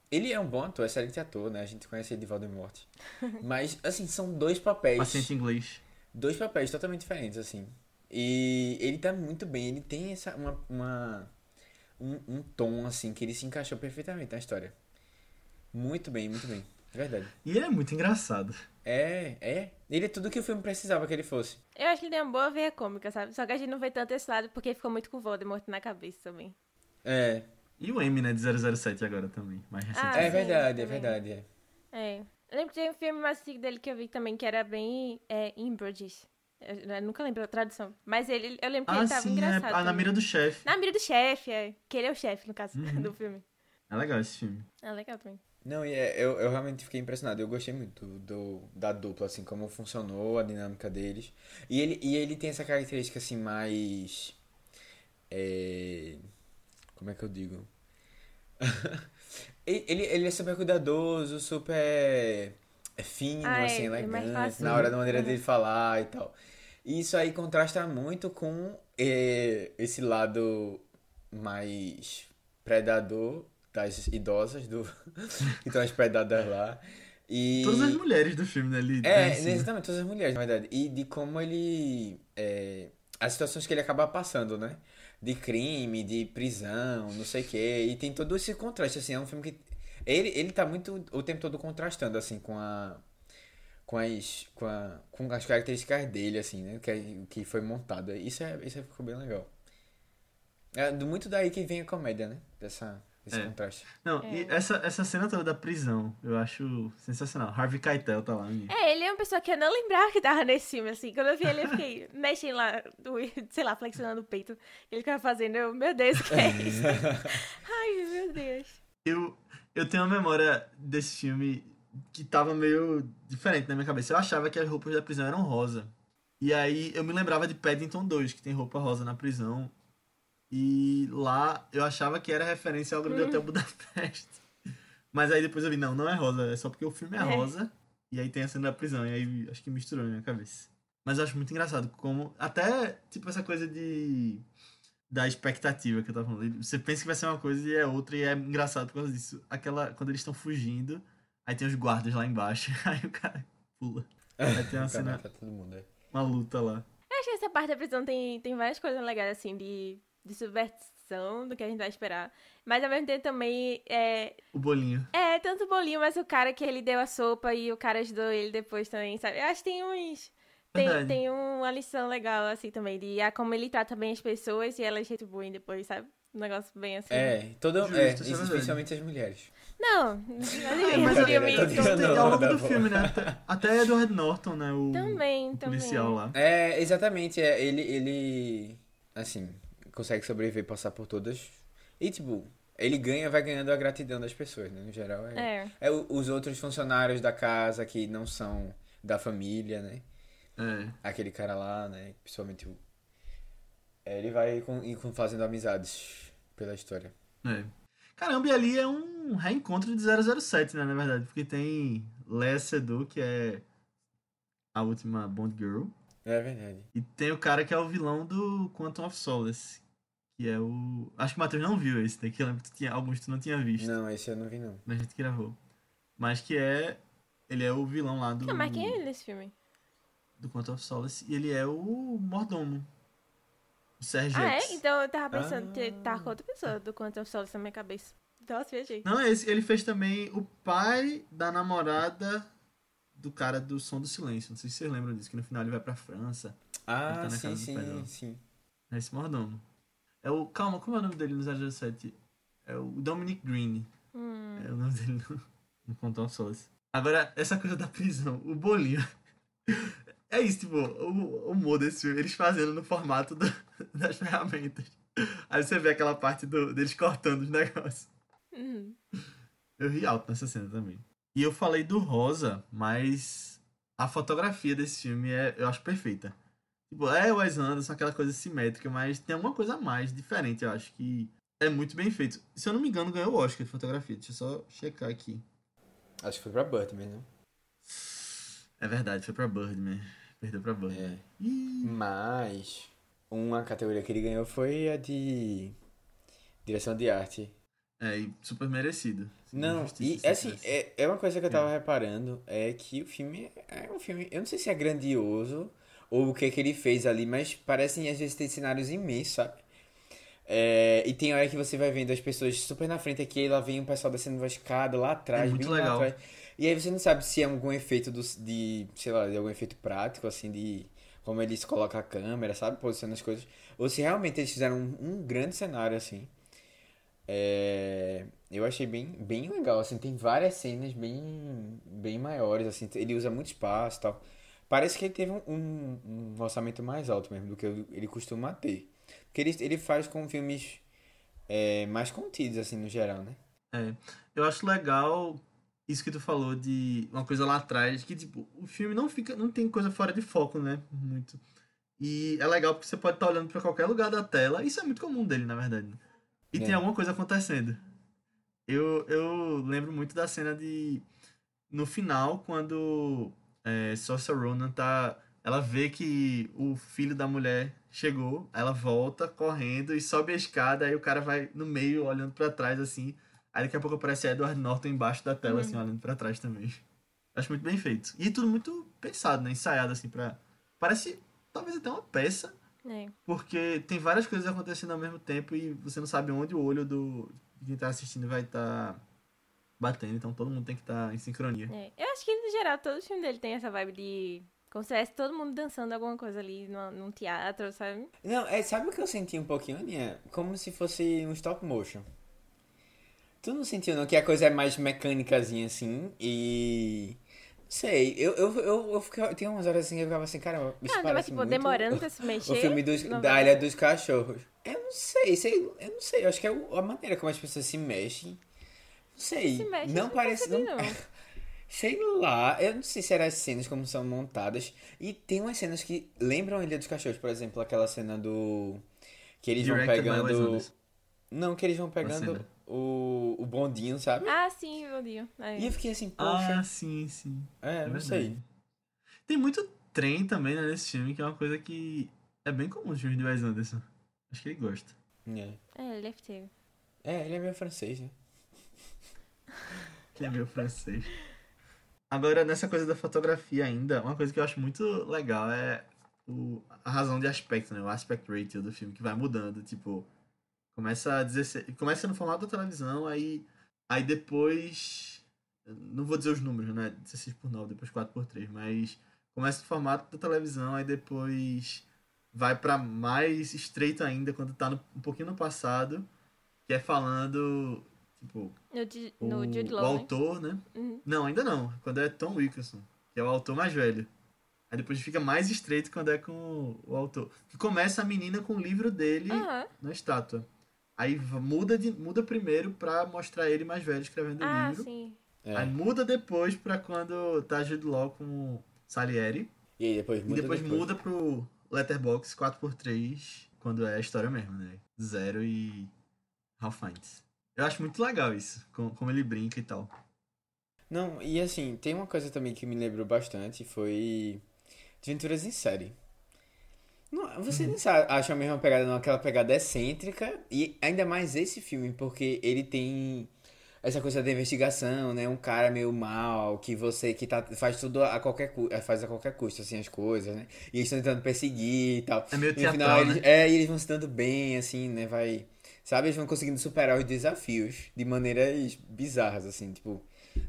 ele é um bom ator, excelente ator, né? A gente conhece ele de Voldemort. Mas, assim, são dois papéis. Paciente inglês. Dois papéis totalmente diferentes, assim. E ele tá muito bem, ele tem essa, uma, uma- um, um tom, assim, que ele se encaixou perfeitamente na história. Muito bem, muito bem. É verdade. E ele é muito engraçado. É, é. Ele é tudo que o filme precisava que ele fosse. Eu acho que ele tem uma boa veia cômica, sabe? Só que a gente não vê tanto esse lado porque ficou muito com o Voldemort na cabeça também. É, E o M, né, de 007 agora também, mais Ah, recentemente. é sim, verdade, é verdade. É. É. Eu lembro que tem um filme mais antigo dele que eu vi também, que era bem é, Inbridges. Eu, eu nunca lembro a tradução. Mas ele, eu lembro que Ah, ele tava sim, é, engraçado. ah, na mira do chefe. Na mira do chefe, é. Que ele é o chefe, no caso, Uhum. do filme. É legal esse filme. É legal também. Não, e é, eu, eu realmente fiquei impressionado. Eu gostei muito do, da dupla, assim, como funcionou a dinâmica deles. E ele, e ele tem essa característica, assim, mais. É, como é que eu digo? ele, ele é super cuidadoso, super é, fino, Ah, é, assim, é mais elegante, fácil. na hora da maneira Uhum. dele falar e tal. E isso aí contrasta muito com é, esse lado mais predador das idosas do que estão hospedadas lá. E Todas as mulheres do filme, né? Ele é, esse- exatamente, todas as mulheres, na verdade. E de como ele. é, as situações que ele acaba passando, né? De crime, de prisão, não sei o quê. E tem todo esse contraste, assim. É um filme que. Ele, ele tá muito o tempo todo contrastando, assim, com a. Com as, com, a, com as características dele, assim, né? Que, que foi montado. Isso, é, isso ficou bem legal. É muito daí que vem a comédia, né? Dessa, desse É. contraste. Não, É. e essa, essa cena toda da prisão, eu acho sensacional. Harvey Keitel tá lá. né? É, ele é uma pessoa que eu não lembrava que tava nesse filme, assim. Quando eu vi ele, eu fiquei mexendo lá, do- sei lá, flexionando o peito. Ele ficava fazendo, eu, meu Deus, o que é isso? Ai, meu Deus. Eu, eu tenho uma memória desse filme que tava meio diferente na minha cabeça. Eu achava que as roupas da prisão eram rosa. E aí eu me lembrava de Paddington 2, que tem roupa rosa na prisão. E lá eu achava que era referência ao Grande Hotel Budapeste. Mas aí depois eu vi, não, não é rosa, é só porque o filme é É. rosa. E aí tem a cena da prisão, e aí acho que misturou na minha cabeça. Mas eu acho muito engraçado como. Até, tipo, essa coisa de. Da expectativa que eu tava falando. Você pensa que vai ser uma coisa e é outra, e é engraçado por causa disso. Aquela. Quando eles estão fugindo, aí tem os guardas lá embaixo, aí o cara pula. Aí tem uma cena, Pra todo mundo, é. uma luta lá. Eu acho que essa parte da prisão tem, tem várias coisas legais, assim, de, de subversão do que a gente vai esperar. Mas ao mesmo tempo também é. O bolinho. É, tanto o bolinho, mas o cara que ele deu a sopa e o cara ajudou ele depois também, sabe? Eu acho que tem uns. Tem, tem uma lição legal, assim, também, de ah, como ele trata bem as pessoas e elas retribuem depois, sabe? Um negócio bem assim. É, todo, Justo, é, isso é especialmente as mulheres. Não, mas mas é- dizendo, tem não, ao longo do filme, né? Até, até Edward Norton, né? O, Também, o também. policial lá. É, exatamente, é, ele, ele, assim, consegue sobreviver, passar por todas. E, tipo, ele ganha, vai ganhando a gratidão das pessoas, né, no geral. É, É. é os outros funcionários da casa que não são da família, né, É. aquele cara lá, né, principalmente o... é, ele vai com, fazendo amizades pela história. É. Caramba, e ali é um reencontro de 007, né, na verdade. Porque tem Lea Seydoux, que é a última Bond Girl. É verdade. E tem o cara que é o vilão do Quantum of Solace. Que é o... Acho que o Matheus não viu esse daqui. Eu lembro que tu tinha... alguns tu não tinha visto. Não, esse eu não vi, não. Na gente que gravou. Mas que é... Ele é o vilão lá do... Não, mas quem é ele nesse filme? Do Quantum of Solace. E ele é o mordomo. O Sergex. Ah, é? Então eu tava pensando Ah. que tá com outra pessoa do quanto eu solo na minha cabeça. Nossa, viajei. Não, esse, ele fez também o pai da namorada do cara do Som do Silêncio. Não sei se vocês lembram disso, que no final ele vai pra França. Ele Ah, tá na sim, sim, sim. É esse mordomo. É o. Calma, como é o nome dele no 007? É o Dominic Green. Hum. É o nome dele no, no Quantum Solace. Agora, essa coisa da prisão, o bolinho. É isso, tipo, o o humor desse filme, eles fazendo no formato do- das ferramentas. Aí você vê aquela parte do, deles cortando os negócios. Uhum. Eu ri alto nessa cena também. E eu falei do Rosa, mas a fotografia desse filme é, eu acho perfeita. Tipo, é o Wes Anderson, aquela coisa simétrica, mas tem alguma coisa a mais, diferente, eu acho, que é muito bem feito. Se eu não me engano, ganhou o Oscar de fotografia. Deixa eu só checar aqui. Acho que foi pra Birdman, né? É verdade, foi pra Birdman. Perdeu pra Birdman. É. Mas uma categoria que ele ganhou foi a de direção de arte. É, e super merecido. Não, e se assim, é, é uma coisa que eu tava reparando, é que o filme é um filme, eu não sei se é grandioso ou o que que ele fez ali, mas parecem às vezes ter cenários imensos, sabe? É, e tem hora que você vai vendo as pessoas super na frente aqui, lá vem o pessoal descendo uma escada lá atrás, É muito legal. atrás. E aí você não sabe se é algum efeito do, de, sei lá, de algum efeito prático, assim, de como eles colocam a câmera, sabe? Posicionando as coisas. Ou se realmente eles fizeram um, um grande cenário, assim. É, eu achei bem, bem legal, assim, tem várias cenas bem, bem maiores, assim, ele usa muito espaço e tal. Parece que ele teve um, um, um orçamento mais alto mesmo do que ele costuma ter. Porque ele, ele faz com filmes é, mais contidos, assim, no geral, né? É, eu acho legal isso que tu falou de uma coisa lá atrás, que tipo, o filme não fica, não tem coisa fora de foco, né? Muito. E é legal porque você pode estar olhando pra qualquer lugar da tela, isso é muito comum dele, na verdade. E É. tem alguma coisa acontecendo. Eu, eu lembro muito da cena de no final, quando é, Saoirse Ronan tá. Ela vê que o filho da mulher chegou, ela volta correndo e sobe a escada, aí o cara vai no meio olhando pra trás assim. Aí daqui a pouco aparece Edward Norton embaixo da tela, assim, olhando pra trás também. Acho muito bem feito. E tudo muito pensado, né? Ensaiado, assim, pra. Parece talvez até uma peça, É. porque tem várias coisas acontecendo ao mesmo tempo e você não sabe onde o olho do de quem tá assistindo vai estar batendo, então todo mundo tem que estar em sincronia. É. Eu acho que, no geral, todo filme dele tem essa vibe de. Como se tivesse todo mundo dançando alguma coisa ali no, num teatro, sabe? Não, é, sabe o que eu senti um pouquinho, Aninha? Como se fosse um stop motion. Tu não sentiu não que a coisa é mais mecânicazinha assim e. Não sei, eu, eu, eu, eu ficava, tem umas horas assim que eu ficava assim, cara, isso Ah, não, parece tipo, muito demorando pra se mexer. o filme dos, da vai- Ilha dos Cachorros. Eu não sei, sei, eu não sei, eu acho que é a maneira como as pessoas se mexem. Não sei, Se mexe, não parece, não, não. Sei lá, eu não sei se eram as cenas como são montadas. E tem umas cenas que lembram a Ilha dos Cachorros, por exemplo, aquela cena do. Que eles vão by Wes pegando. Não, que eles vão pegando o, o bondinho, sabe? Ah, sim, meu Deus. É. E eu fiquei assim, poxa. Ah, sim, sim. é, não verdade. sei. Tem muito trem também né, nesse filme, que é uma coisa que é bem comum nos filmes de Wes Anderson. Acho que ele gosta. É. É, ele deve ter. É, ele é meio francês, né? Que é meio francês. Agora, nessa coisa da fotografia ainda, uma coisa que eu acho muito legal é o, a razão de aspecto, né? O aspect ratio do filme, que vai mudando. Tipo, começa a 16, começa no formato da televisão, aí, aí depois. Não vou dizer os números, né? 16 por 9, depois 4 por 3, mas começa no formato da televisão, aí depois vai pra mais estreito ainda, quando tá no- um pouquinho no passado, que é falando, tipo, No, Ju- o, no Jude o Law, né? autor, né? Uhum. Não, ainda não. Quando é Tom Wilkinson, que é o autor mais velho. Aí depois fica mais estreito quando é com o autor. Que começa a menina com o livro dele Aham. na estátua. Aí muda, de, muda primeiro pra mostrar ele mais velho escrevendo o Ah, livro. sim. É. Aí muda depois pra quando tá Jude Law com Salieri. E aí depois muda. e depois, muda pro Letterboxd 4x3, quando é a história mesmo, né? Zero e Ralph Fiennes. Eu acho muito legal isso, com- como ele brinca e tal. Não, e assim, tem uma coisa também que me lembrou bastante, foi Aventuras em Série. Não, você Uhum. não acha a mesma pegada, não, aquela pegada excêntrica, e ainda mais esse filme, porque ele tem essa coisa da investigação, né? Um cara meio mal, que você que tá, faz tudo a qualquer eh, faz a qualquer custo, assim, as coisas, né? E eles estão tentando perseguir e tal. É meio E no teatral, final, eles, né? é, e eles vão se dando bem, assim, né? Vai. Sabe, eles vão conseguindo superar os desafios de maneiras bizarras, assim, tipo.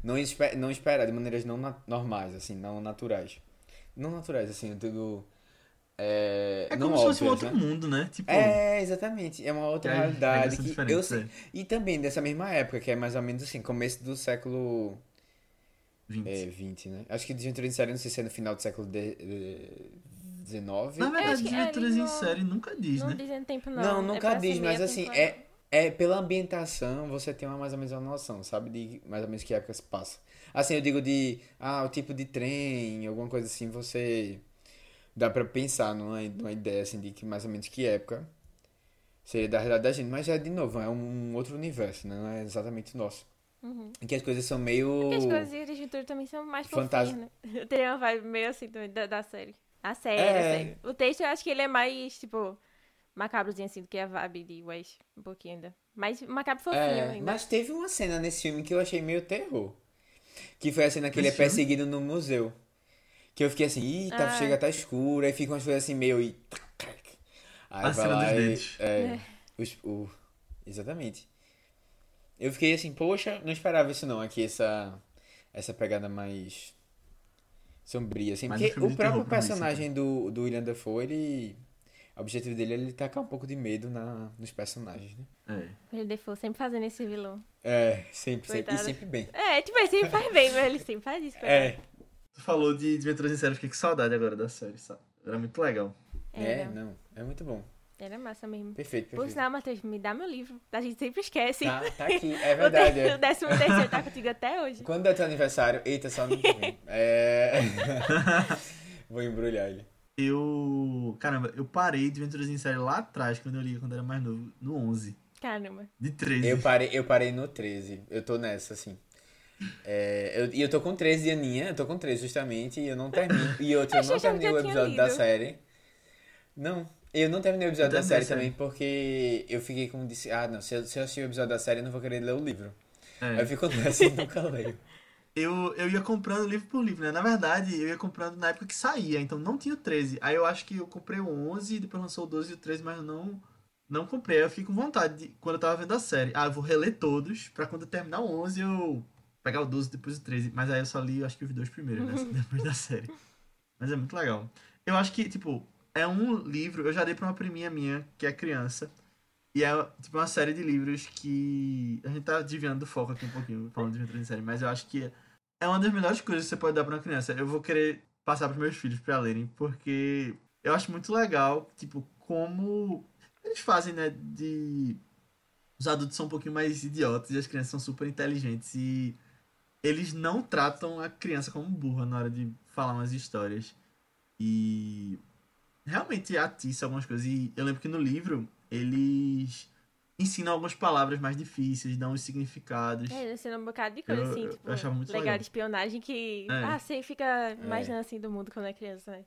Não, espe- não esperar, de maneiras não normais, assim, não naturais. Não naturais, assim, eu digo. É, É não como se fosse um outro né? mundo, né? Tipo, É, exatamente. É uma outra É, realidade são que eu sei. é. E também dessa mesma época, que é mais ou menos assim, começo do século 20. é, 20, né? Acho que Desventura em Série, não sei se é no final do século de, de- 19. Na verdade, que- é, em não- série nunca diz, Não né? dizem tempo, não. Não, É nunca pra diz, mas assim, é, é pela ambientação você tem uma mais ou menos uma noção, sabe? De mais ou menos que época se passa. Assim, eu digo de, ah, o tipo de trem, alguma coisa assim, você dá pra pensar numa, numa ideia assim de que mais ou menos que época seria da realidade da gente. Mas é, de novo, é um outro universo, né? Não é exatamente nosso. Uhum. Em que as coisas são meio. Porque as coisas de Tour também são mais Fantasma. fofinhas, né? Tem uma vibe meio assim da, da série. A série, É. a série. O texto eu acho que ele é mais, tipo, macabrozinho assim do que a vibe de West, um pouquinho ainda. Mais macabro fofinho É, ainda. mas teve uma cena nesse filme que eu achei meio terror. Que foi a cena que ele é filme? perseguido no museu. Que eu fiquei assim, ih, tá, Ah. chega tá escuro, aí fica umas coisas assim meio. e- Aí A vai cena lá dos e- dentes. É, os- o- exatamente. Eu fiquei assim, poxa, não esperava isso não, aqui essa, essa pegada mais sombria, assim. Porque o de próprio personagem do, do William Dafoe, ele. O objetivo dele é ele tacar um pouco de medo na, nos personagens, né? É. Ele Defoe sempre fazendo esse vilão. É, sempre, sempre, e Coitado. sempre bem. É, tipo, ele sempre faz bem, mas ele sempre faz isso. É, Tu falou de Desventuras em Série, fiquei com saudade agora da série, sabe? Era muito legal. é, Era, não, é muito bom. Era massa mesmo. Perfeito, Por perfeito. sinal, Matheus, me dá meu livro. A gente sempre esquece. Tá, tá aqui, é verdade. O é. décimo terceiro tá contigo até hoje. Quando é teu aniversário? Eita, só vem. É. Vou embrulhar ele. Eu. Caramba, eu parei de Aventuras em Série lá atrás, quando eu li, quando era mais novo, no 11. Caramba. De 13. Eu parei, eu parei no 13. Eu tô nessa, assim. É, eu, e eu tô com 13 de Aninha, eu tô com 13 justamente, e eu não termino. E outro, eu Achei não terminei o episódio da série. Não, eu não terminei o episódio da série também porque eu fiquei com. Disse, ah, não, se eu, se eu assistir o episódio da série, eu não vou querer ler o livro. É. eu fico nessa e nunca leio. Eu, eu ia comprando livro por livro, né? Na verdade, eu ia comprando na época que saía, então não tinha o 13. Aí eu acho que eu comprei o 11, depois lançou o 12 e o 13, mas eu não, não comprei. Aí eu fiquei com vontade, de, quando eu tava vendo a série. Ah, eu vou reler todos, pra quando eu terminar o 11 eu pegar o 12 depois o 13. Mas aí eu só li, eu acho que os dois primeiros, né? depois da série. Mas é muito legal. Eu acho que, tipo, é um livro, eu já dei pra uma priminha minha, que é criança. E é, tipo, uma série de livros que. A gente tá desviando do foco aqui um pouquinho, falando de em Série, mas eu acho que é uma das melhores coisas que você pode dar pra uma criança. Eu vou querer passar pros meus filhos pra lerem, porque eu acho muito legal, tipo, como eles fazem, né, de... Os adultos são um pouquinho mais idiotas e as crianças são super inteligentes e eles não tratam a criança como burra na hora de falar umas histórias. E realmente atiça algumas coisas. E eu lembro que no livro eles ensinam algumas palavras mais difíceis, dão os significados. É, ensina um bocado de coisa, Eu- assim, eu tipo, achava muito legal legal. de espionagem que. É. Ah, você fica imaginando assim do mundo quando é criança, né?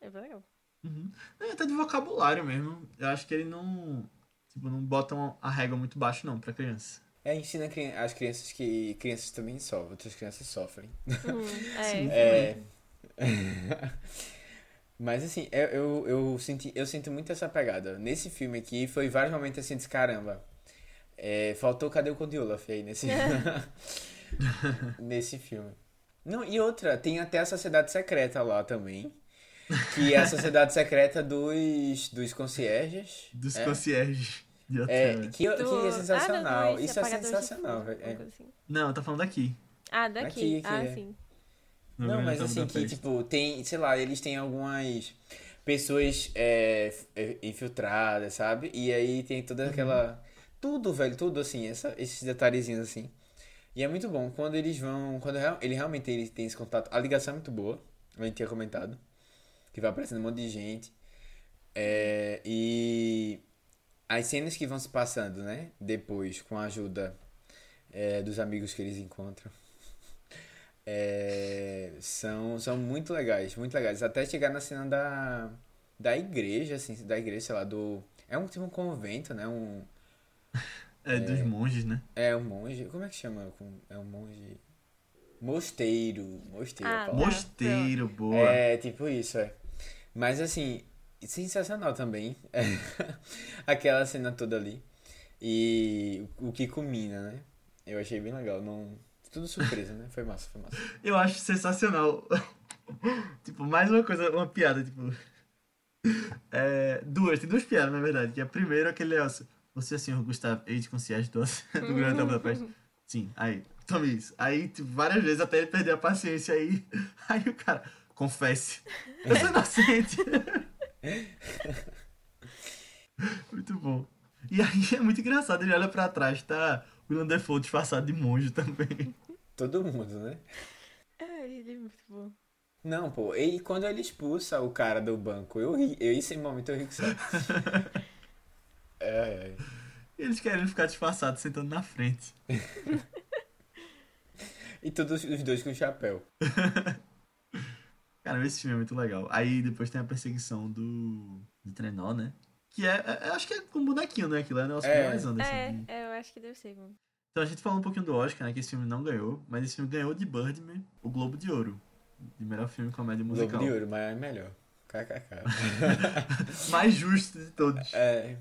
É bem legal. Uhum. É, até de vocabulário mesmo. Eu acho que ele não. Tipo, não botam a régua muito baixo, não, pra criança. É, ensina as crianças que crianças também sofrem, outras crianças sofrem. Hum, é. Sim. É. Mas assim, eu, eu, eu, senti, eu sinto muito essa pegada. Nesse filme aqui, foi vários momentos assim, de caramba. É, faltou Cadê o Conde Olaf aí nesse, nesse filme. Não, e outra, tem até a Sociedade Secreta lá também. Que é a Sociedade Secreta dos, dos concierges. Dos é, concierges de é, hotel. que, que é Do- sensacional. Ah, não, Isso é sensacional, velho. É. assim. Não, tá falando daqui. Ah, daqui. Aqui, aqui, ah, é. sim. Não, mas Hotel assim, que tipo, tem, sei lá, eles têm algumas pessoas é, é, infiltradas, sabe? E aí tem toda Uhum. aquela. Tudo, velho, tudo assim, essa, esses detalhezinhos assim. E é muito bom quando eles vão. Quando ele realmente ele tem esse contato. A ligação é muito boa, a gente tinha comentado. Que vai aparecendo um monte de gente. É, e as cenas que vão se passando, né? Depois, com a ajuda é, dos amigos que eles encontram. É, são, são muito legais, muito legais. Até chegar na cena da, da igreja, assim, da igreja, sei lá, do. É um tipo um convento, né? Um, É, dos monges, né? é um monge. Como é que chama? É um monge. Mosteiro. Mosteiro. é Ah. Mosteiro, boa. É, tipo isso, é. Mas assim, sensacional também. Aquela cena toda ali. E o o que culmina, né? Eu achei bem legal. Não... Tudo surpresa, né? Foi massa, foi massa. Eu acho sensacional. tipo, mais uma coisa, uma piada, tipo. É, duas, tem duas piadas, na verdade. Que a primeira é aquele negócio. Você é senhor Gustavo ex-concierge do, do Grande Hotel Budapeste? Sim, aí, tome isso. Aí, tipo, várias vezes até ele perder a paciência aí. Aí o cara, confesse. Eu sou inocente. muito bom. E aí é muito engraçado, ele olha pra trás, tá o William Defoe disfarçado de monge também. Todo mundo, né? Ah, ele é muito bom. Não, pô, e quando ele expulsa o cara do banco, eu ri, eu, esse momento eu ri que só. é, é. Eles querem ficar disfarçados sentando na frente. E todos os dois com chapéu. Cara, esse filme é muito legal. Aí depois tem a perseguição do, do trenó, né? Que é, é, acho que é com bonequinho, né? Aquilo é o negócio É. mais Anderson. É, é, eu acho que deve ser. Então a gente falou um pouquinho do Oscar, né? Que esse filme não ganhou, mas esse filme ganhou de Birdman o Globo de Ouro. De melhor filme comédia Globo musical. de ouro, mas é melhor. KKK. Mais justo de todos. É.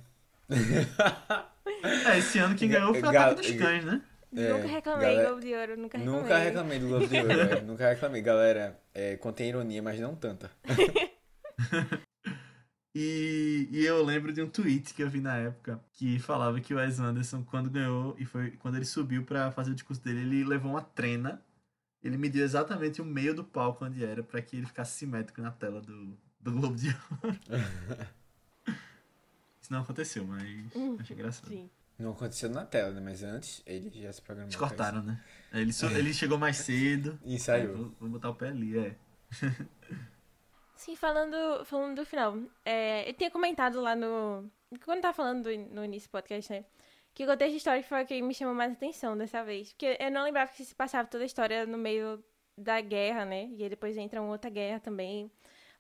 É, esse ano quem ganhou foi o Ataque dos Cães, né? É, nunca reclamei galera- Globo de Ouro, nunca reclamei. Nunca reclamei do Globo de Ouro, é, nunca reclamei. Galera, é, contém ironia, mas não tanta. E, e eu lembro de um tweet que eu vi na época que falava que o Wes Anderson, quando ganhou e foi quando ele subiu pra fazer o discurso dele, ele levou uma trena. Ele mediu exatamente o meio do palco onde era pra que ele ficasse simétrico na tela do, do Globo de Ouro. Isso não aconteceu, mas achei engraçado. Sim. Não aconteceu na tela, né? Mas antes ele já se programou. Eles cortaram, né? Ele, su- ele chegou mais cedo. E saiu. vou, vou botar o pé ali, é. Sim, falando, falando do final. É, eu tinha comentado lá no. Quando tava falando do- no início do podcast, né? Que o contexto histórico foi o que me chamou mais atenção dessa vez. Porque eu não lembrava que se passava toda a história no meio da guerra, né? E aí depois entra uma outra guerra também.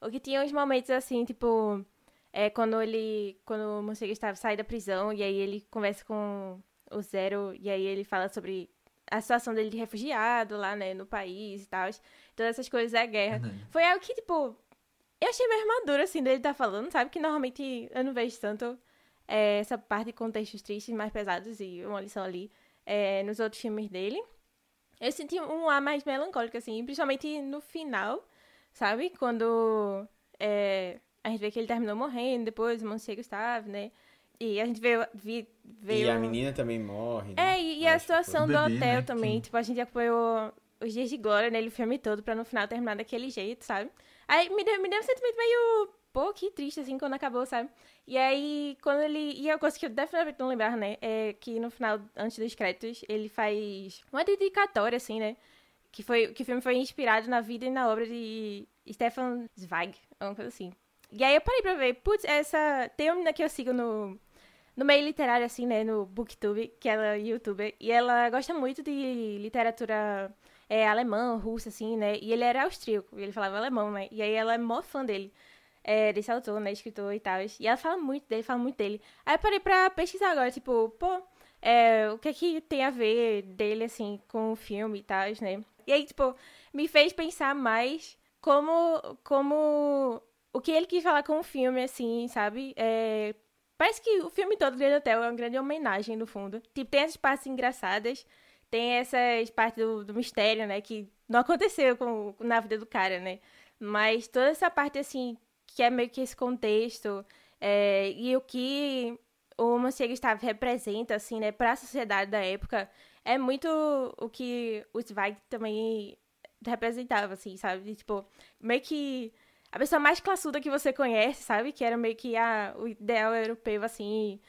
O que tinha uns momentos assim, tipo. É, quando ele. Quando o Morcego estava sai da prisão e aí ele conversa com o Zero e aí ele fala sobre a situação dele de refugiado lá, né, no país e tal. Todas essas coisas da guerra. Verdade. Foi algo que, tipo, eu achei meio maduro, assim, dele tá falando, sabe? Que normalmente eu não vejo tanto é, essa parte de contextos tristes mais pesados e uma lição ali é, nos outros filmes dele. Eu senti um ar mais melancólico, assim, principalmente no final, sabe? Quando é, a gente vê que ele terminou morrendo, depois o Monsieur Gustave, né? E a gente veio... Vi, veio... E a menina também morre. né? É, e, e a situação do bebê, hotel né, também. que- Tipo, a gente acompanhou os dias de glória nele o filme todo pra no final terminar daquele jeito, sabe? Aí me deu, me deu um sentimento meio. Pô, que triste, assim, quando acabou, sabe? E aí, quando ele. E a coisa que eu definitivamente não lembrar, né? É que no final, antes dos créditos, ele faz uma dedicatória, assim, né? Que, foi, que o filme foi inspirado na vida e na obra de Stefan Zweig, uma coisa assim. E aí eu parei pra ver, putz, essa. Tem uma menina que eu sigo no, no meio literário, assim, né, no Booktube, que ela é youtuber, e ela gosta muito de literatura é, alemã, russa, assim, né, e ele era austríaco, e ele falava alemão, né, e aí ela é mó fã dele, é, desse autor, né, escritor e tal, e ela fala muito dele, fala muito dele. Aí eu parei pra pesquisar agora, tipo, pô, é, o que é que tem a ver dele, assim, com o filme e tal, né, e aí, tipo, me fez pensar mais como, como, o que ele quis falar com o filme, assim, sabe, é, Parece que o filme todo do Grande Hotel é uma grande homenagem, no fundo. Tipo, tem essas partes engraçadas, tem essas partes do, do mistério, né? Que não aconteceu com, na vida do cara, né? Mas toda essa parte, assim, que é meio que esse contexto, é, e o que o Monsieur Gustave representa, assim, né? Pra sociedade da época, é muito o que o Zweig também representava, assim, sabe? Tipo, meio que a pessoa mais classuda que você conhece, sabe? Que era meio que a, o ideal europeu, assim.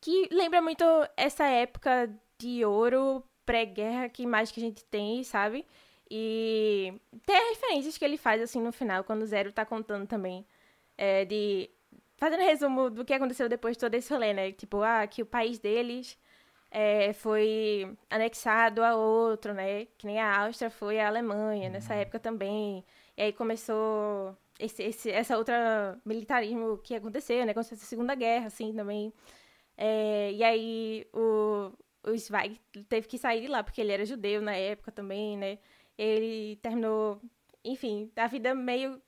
Que lembra muito essa época de ouro pré-guerra que mais que a gente tem, sabe? E tem as referências que ele faz, assim, no final, quando o Zero tá contando também. É, de. Fazendo resumo do que aconteceu depois de todo esse rolê, né? Tipo, ah, que o país deles é, foi anexado a outro, né? Que nem a Áustria foi a Alemanha nessa época também. E aí começou esse, esse, essa outra militarismo que aconteceu, né? Aconteceu a Segunda Guerra, assim, também. É, e aí o, o Zweig teve que sair de lá, porque ele era judeu na época também, né? Ele terminou, enfim, a vida meio...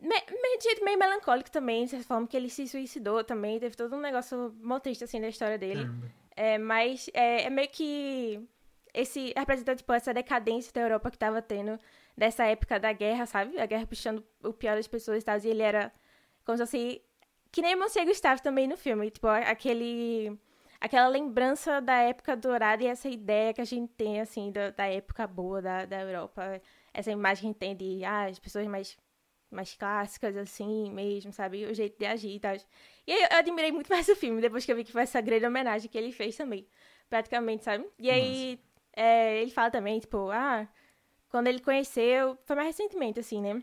me- Meio jeito meio melancólico também, de certa forma, que ele se suicidou também. Teve todo um negócio mó triste, assim, da história dele. É, mas é, é meio que esse representa tipo essa decadência da Europa que tava tendo dessa época da guerra, sabe? A guerra puxando o pior das pessoas e tal, e ele era como se fosse que nem o Monsieur Gustave também no filme, tipo aquele aquela lembrança da época dourada e essa ideia que a gente tem assim da, da época boa da, da Europa, essa imagem que a gente tem de ah, as pessoas mais mais clássicas, assim, mesmo, sabe? O jeito de agir e tal. E aí eu admirei muito mais o filme, depois que eu vi que foi essa grande homenagem que ele fez também, praticamente, sabe? E aí é, ele fala também, tipo, ah, quando ele conheceu, foi mais recentemente, assim, né?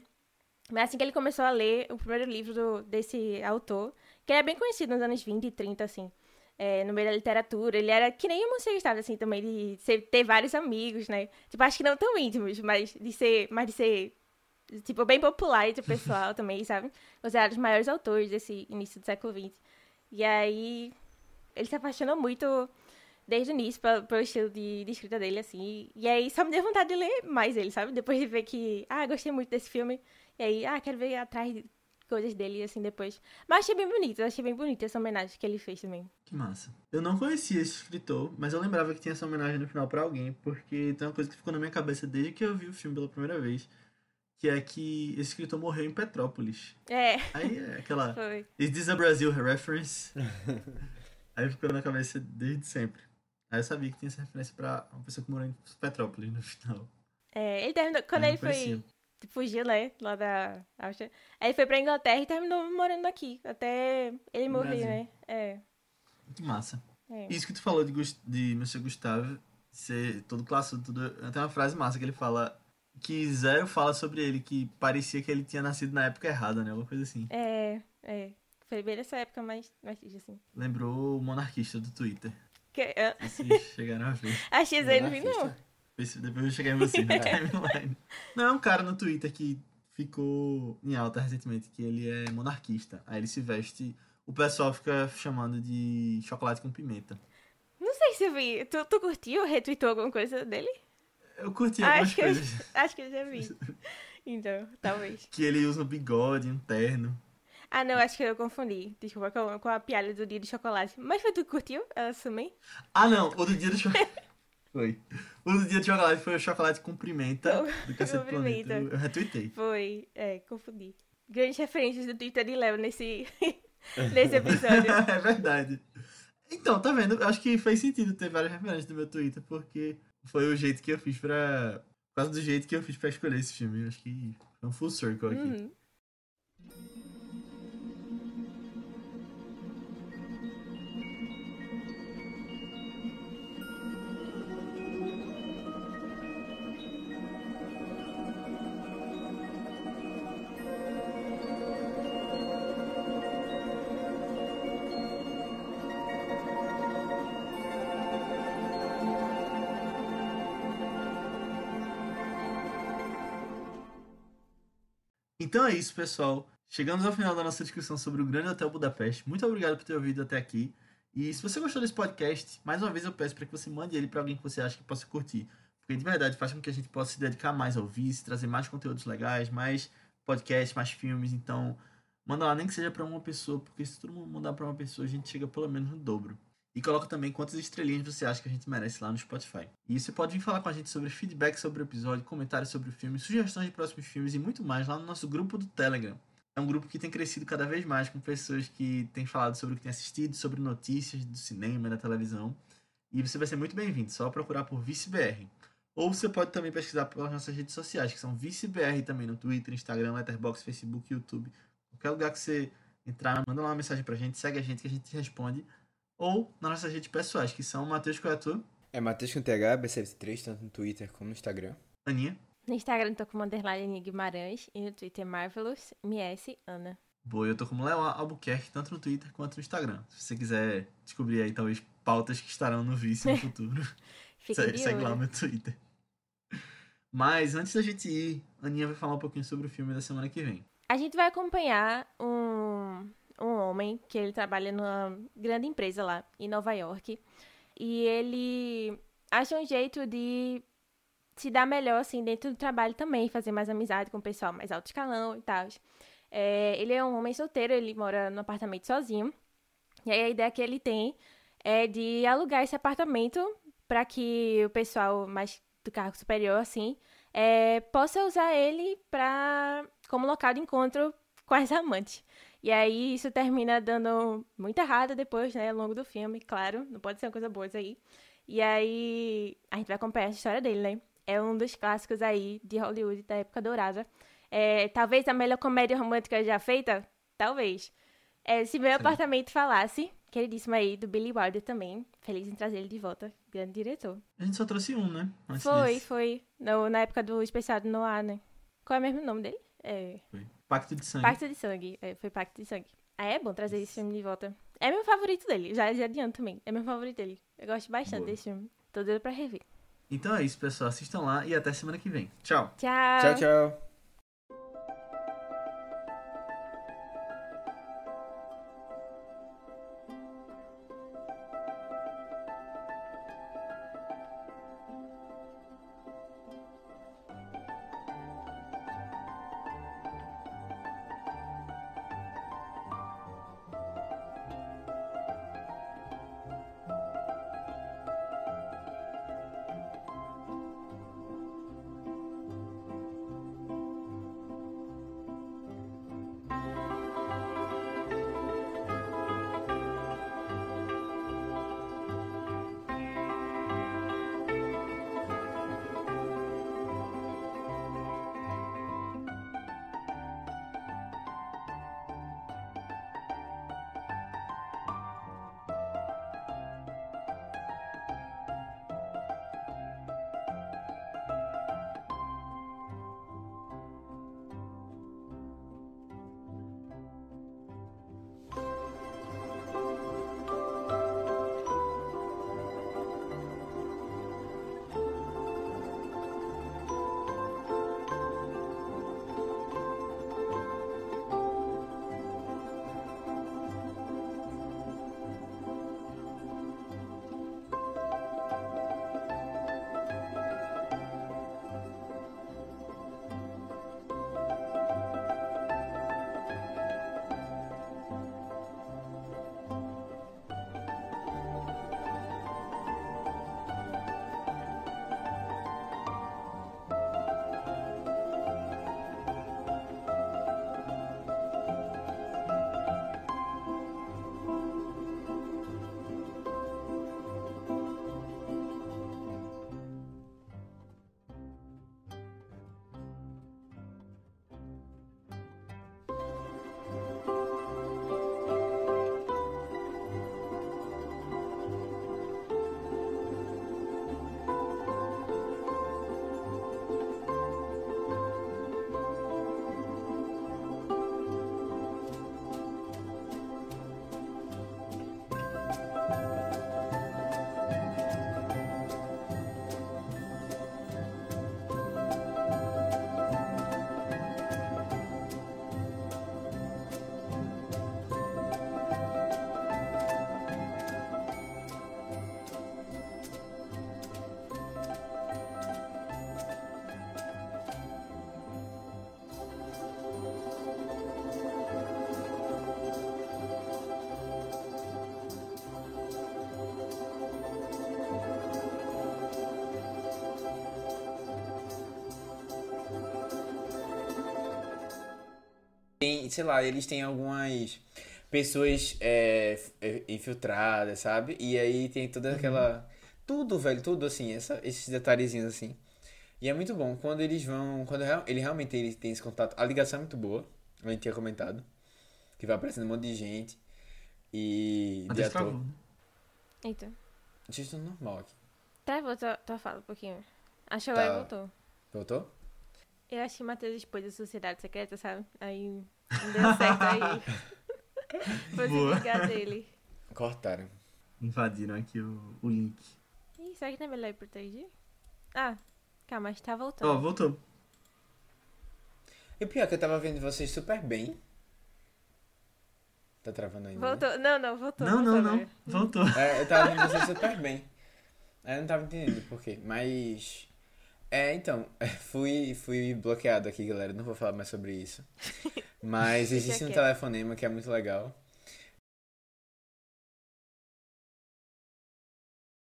Mas assim que ele começou a ler o primeiro livro do, desse autor, que é bem conhecido nos anos 20 e 30, assim, é, no meio da literatura, ele era que nem o Monsenhor estava, assim, também, de ser, ter vários amigos, né? Tipo, acho que não tão íntimos, mas de ser, mas de ser, tipo, bem popular entre o pessoal também, sabe? Considerado os maiores autores desse início do século XX. E aí, ele se apaixonou muito desde o início pelo, pelo estilo de, de, escrita dele, assim. E aí só me deu vontade de ler mais ele, sabe? Depois de ver que, ah, gostei muito desse filme. E aí, ah, quero ver atrás de coisas dele, assim, depois. Mas achei bem bonito, achei bem bonita essa homenagem que ele fez também. Que massa. Eu não conhecia esse escritor, mas eu lembrava que tinha essa homenagem no final para alguém, porque tem uma coisa que ficou na minha cabeça desde que eu vi o filme pela primeira vez. Que é que esse escritor morreu em Petrópolis. É. Aí é aquela. Foi. Is this a Brazil reference? aí ficou na cabeça desde sempre. Aí eu sabia que tinha essa referência pra uma pessoa que morou em Petrópolis no final. É, ele terminou. Quando ele foi. parecia. Fugiu, né? Lá da Áustria. Aí ele foi pra Inglaterra e terminou morando aqui. Até ele morrer, né? É. Que massa. é. Isso que tu falou de, Gus- de Monsieur Gustave ser todo classudo, tudo. Tem uma frase massa que ele fala. Que Zero fala sobre ele, que parecia que ele tinha nascido na época errada, né? Alguma coisa assim. É, é. Foi bem nessa época mais, mais assim. Lembrou o monarquista do Twitter. Que, Vocês chegaram a ver. achei aí no fim, não. Depois eu cheguei em você na timeline. Não, é um cara no Twitter que ficou em alta recentemente, que ele é monarquista. Aí ele se veste. O pessoal fica chamando de chocolate com pimenta. Não sei se eu vi. Tu, tu curtiu? Retweetou alguma coisa dele? Eu curti algumas acho que eu- coisas. Acho que eu já vi. Então, talvez. Que ele usa um bigode, um terno. Ah, não, acho que eu confundi. Desculpa, com, com a piada do dia de chocolate. Mas foi tu que curtiu? Ela também? Ah, não, o do dia do chocolate. Foi. O do dia do chocolate foi o chocolate com pimenta do Cacete Planeta. Eu, retuitei. Foi, é, confundi. Grandes referências do Twitter de Léo nesse, nesse episódio. é verdade. Então, tá vendo? Eu acho que fez sentido ter várias referências no meu Twitter, porque foi o jeito que eu fiz pra. Por causa do jeito que eu fiz pra escolher esse filme. Eu acho que foi um full circle aqui. Uhum. Então é isso, pessoal. Chegamos ao final da nossa discussão sobre o Grande Hotel Budapeste. Muito obrigado por ter ouvido até aqui. E se você gostou desse podcast, mais uma vez eu peço para que você mande ele para alguém que você acha que possa curtir. Porque de verdade faz com que a gente possa se dedicar mais ao Vice, trazer mais conteúdos legais, mais podcasts, mais filmes. Então, manda lá nem que seja para uma pessoa, porque se todo mundo mandar para uma pessoa, a gente chega pelo menos no dobro. E coloca também quantas estrelinhas você acha que a gente merece lá no Spotify. E você pode vir falar com a gente sobre feedback sobre o episódio, comentários sobre o filme, sugestões de próximos filmes e muito mais lá no nosso grupo do Telegram. É um grupo que tem crescido cada vez mais com pessoas que têm falado sobre o que têm assistido, sobre notícias do cinema e da televisão. E você vai ser muito bem-vindo, só procurar por ViceBR. Ou você pode também pesquisar pelas nossas redes sociais, que são ViceBR também no Twitter, Instagram, Letterboxd, Facebook, YouTube. Qualquer lugar que você entrar, manda lá uma mensagem pra gente, segue a gente que a gente responde. Ou nas nossas redes pessoais, que são Matheus Coiatu, É Matheus com TH, B73, tanto no Twitter como no Instagram. Aninha. No Instagram tô como underline Guimarães e no Twitter Marvelous MS Ana. Boa, eu tô como Léo Albuquerque, tanto no Twitter quanto no Instagram. Se você quiser descobrir aí, talvez, pautas que estarão no Vice no futuro, segue, segue lá o olho. meu Twitter. Mas antes da gente ir, a Aninha vai falar um pouquinho sobre o filme da semana que vem. A gente vai acompanhar um, um homem que ele trabalha numa grande empresa lá em Nova York. E ele acha um jeito de se dar melhor, assim, dentro do trabalho também, fazer mais amizade com o pessoal mais alto escalão e tal. É, ele é um homem solteiro, ele mora no apartamento sozinho. E aí a ideia que ele tem é de alugar esse apartamento para que o pessoal mais do cargo superior, assim, é, possa usar ele pra, como local de encontro com as amantes. E aí isso termina dando muito errado depois, né, ao longo do filme, claro, não pode ser uma coisa boa isso aí. E aí a gente vai acompanhar a história dele, né? É um dos clássicos aí de Hollywood da época dourada. É, talvez a melhor comédia romântica já feita? Talvez. É, se meu Sim. apartamento falasse, queridíssimo aí, do Billy Wilder também. Feliz em trazer ele de volta. Grande diretor. A gente só trouxe um, né? Antes Foi, desse. foi. No, na época do especial do Noah, né? Qual é mesmo o nome dele? É. Foi. Pacto de Sangue. Pacto de Sangue. É, foi Pacto de Sangue. Ah, é bom trazer esse filme de volta. É meu favorito dele. Já, já adianto também. É meu favorito dele. Eu gosto bastante Boa. desse filme. Tô doido pra rever. Então é isso, pessoal. Assistam lá e até semana que vem. Tchau. Tchau. Tchau, tchau. Tem, sei lá, eles têm algumas pessoas é, é, infiltradas, sabe? E aí tem toda aquela. Tudo, velho, tudo assim, essa, esses detalhezinhos assim. E é muito bom quando eles vão. Quando real- ele realmente ele tem esse contato. A ligação é muito boa, a gente tinha comentado. Que vai aparecendo um monte de gente. E. De ator. travou. Eita. Gente, tudo normal aqui. Travou tua, tua fala um pouquinho. Acho que agora Tá. voltou. Voltou? Eu acho que o Matheus expôs a sociedade secreta, sabe? Aí não deu certo aí. Vou Boa. vingar dele. Cortaram. Invadiram aqui o, o link. Ih, será que não é melhor ir pro 3G? Ah, calma, mas tá Ó, voltando. voltou. E o pior é que eu tava vendo vocês super bem. Tá travando ainda. né? voltou. Não, não, voltou. Não, voltou não, não. Voltou. É, eu tava vendo vocês super bem. Aí eu não tava entendendo por quê. Mas. É, então, fui, fui bloqueado aqui, galera. Não vou falar mais sobre isso. Mas existe um telefonema que é muito legal.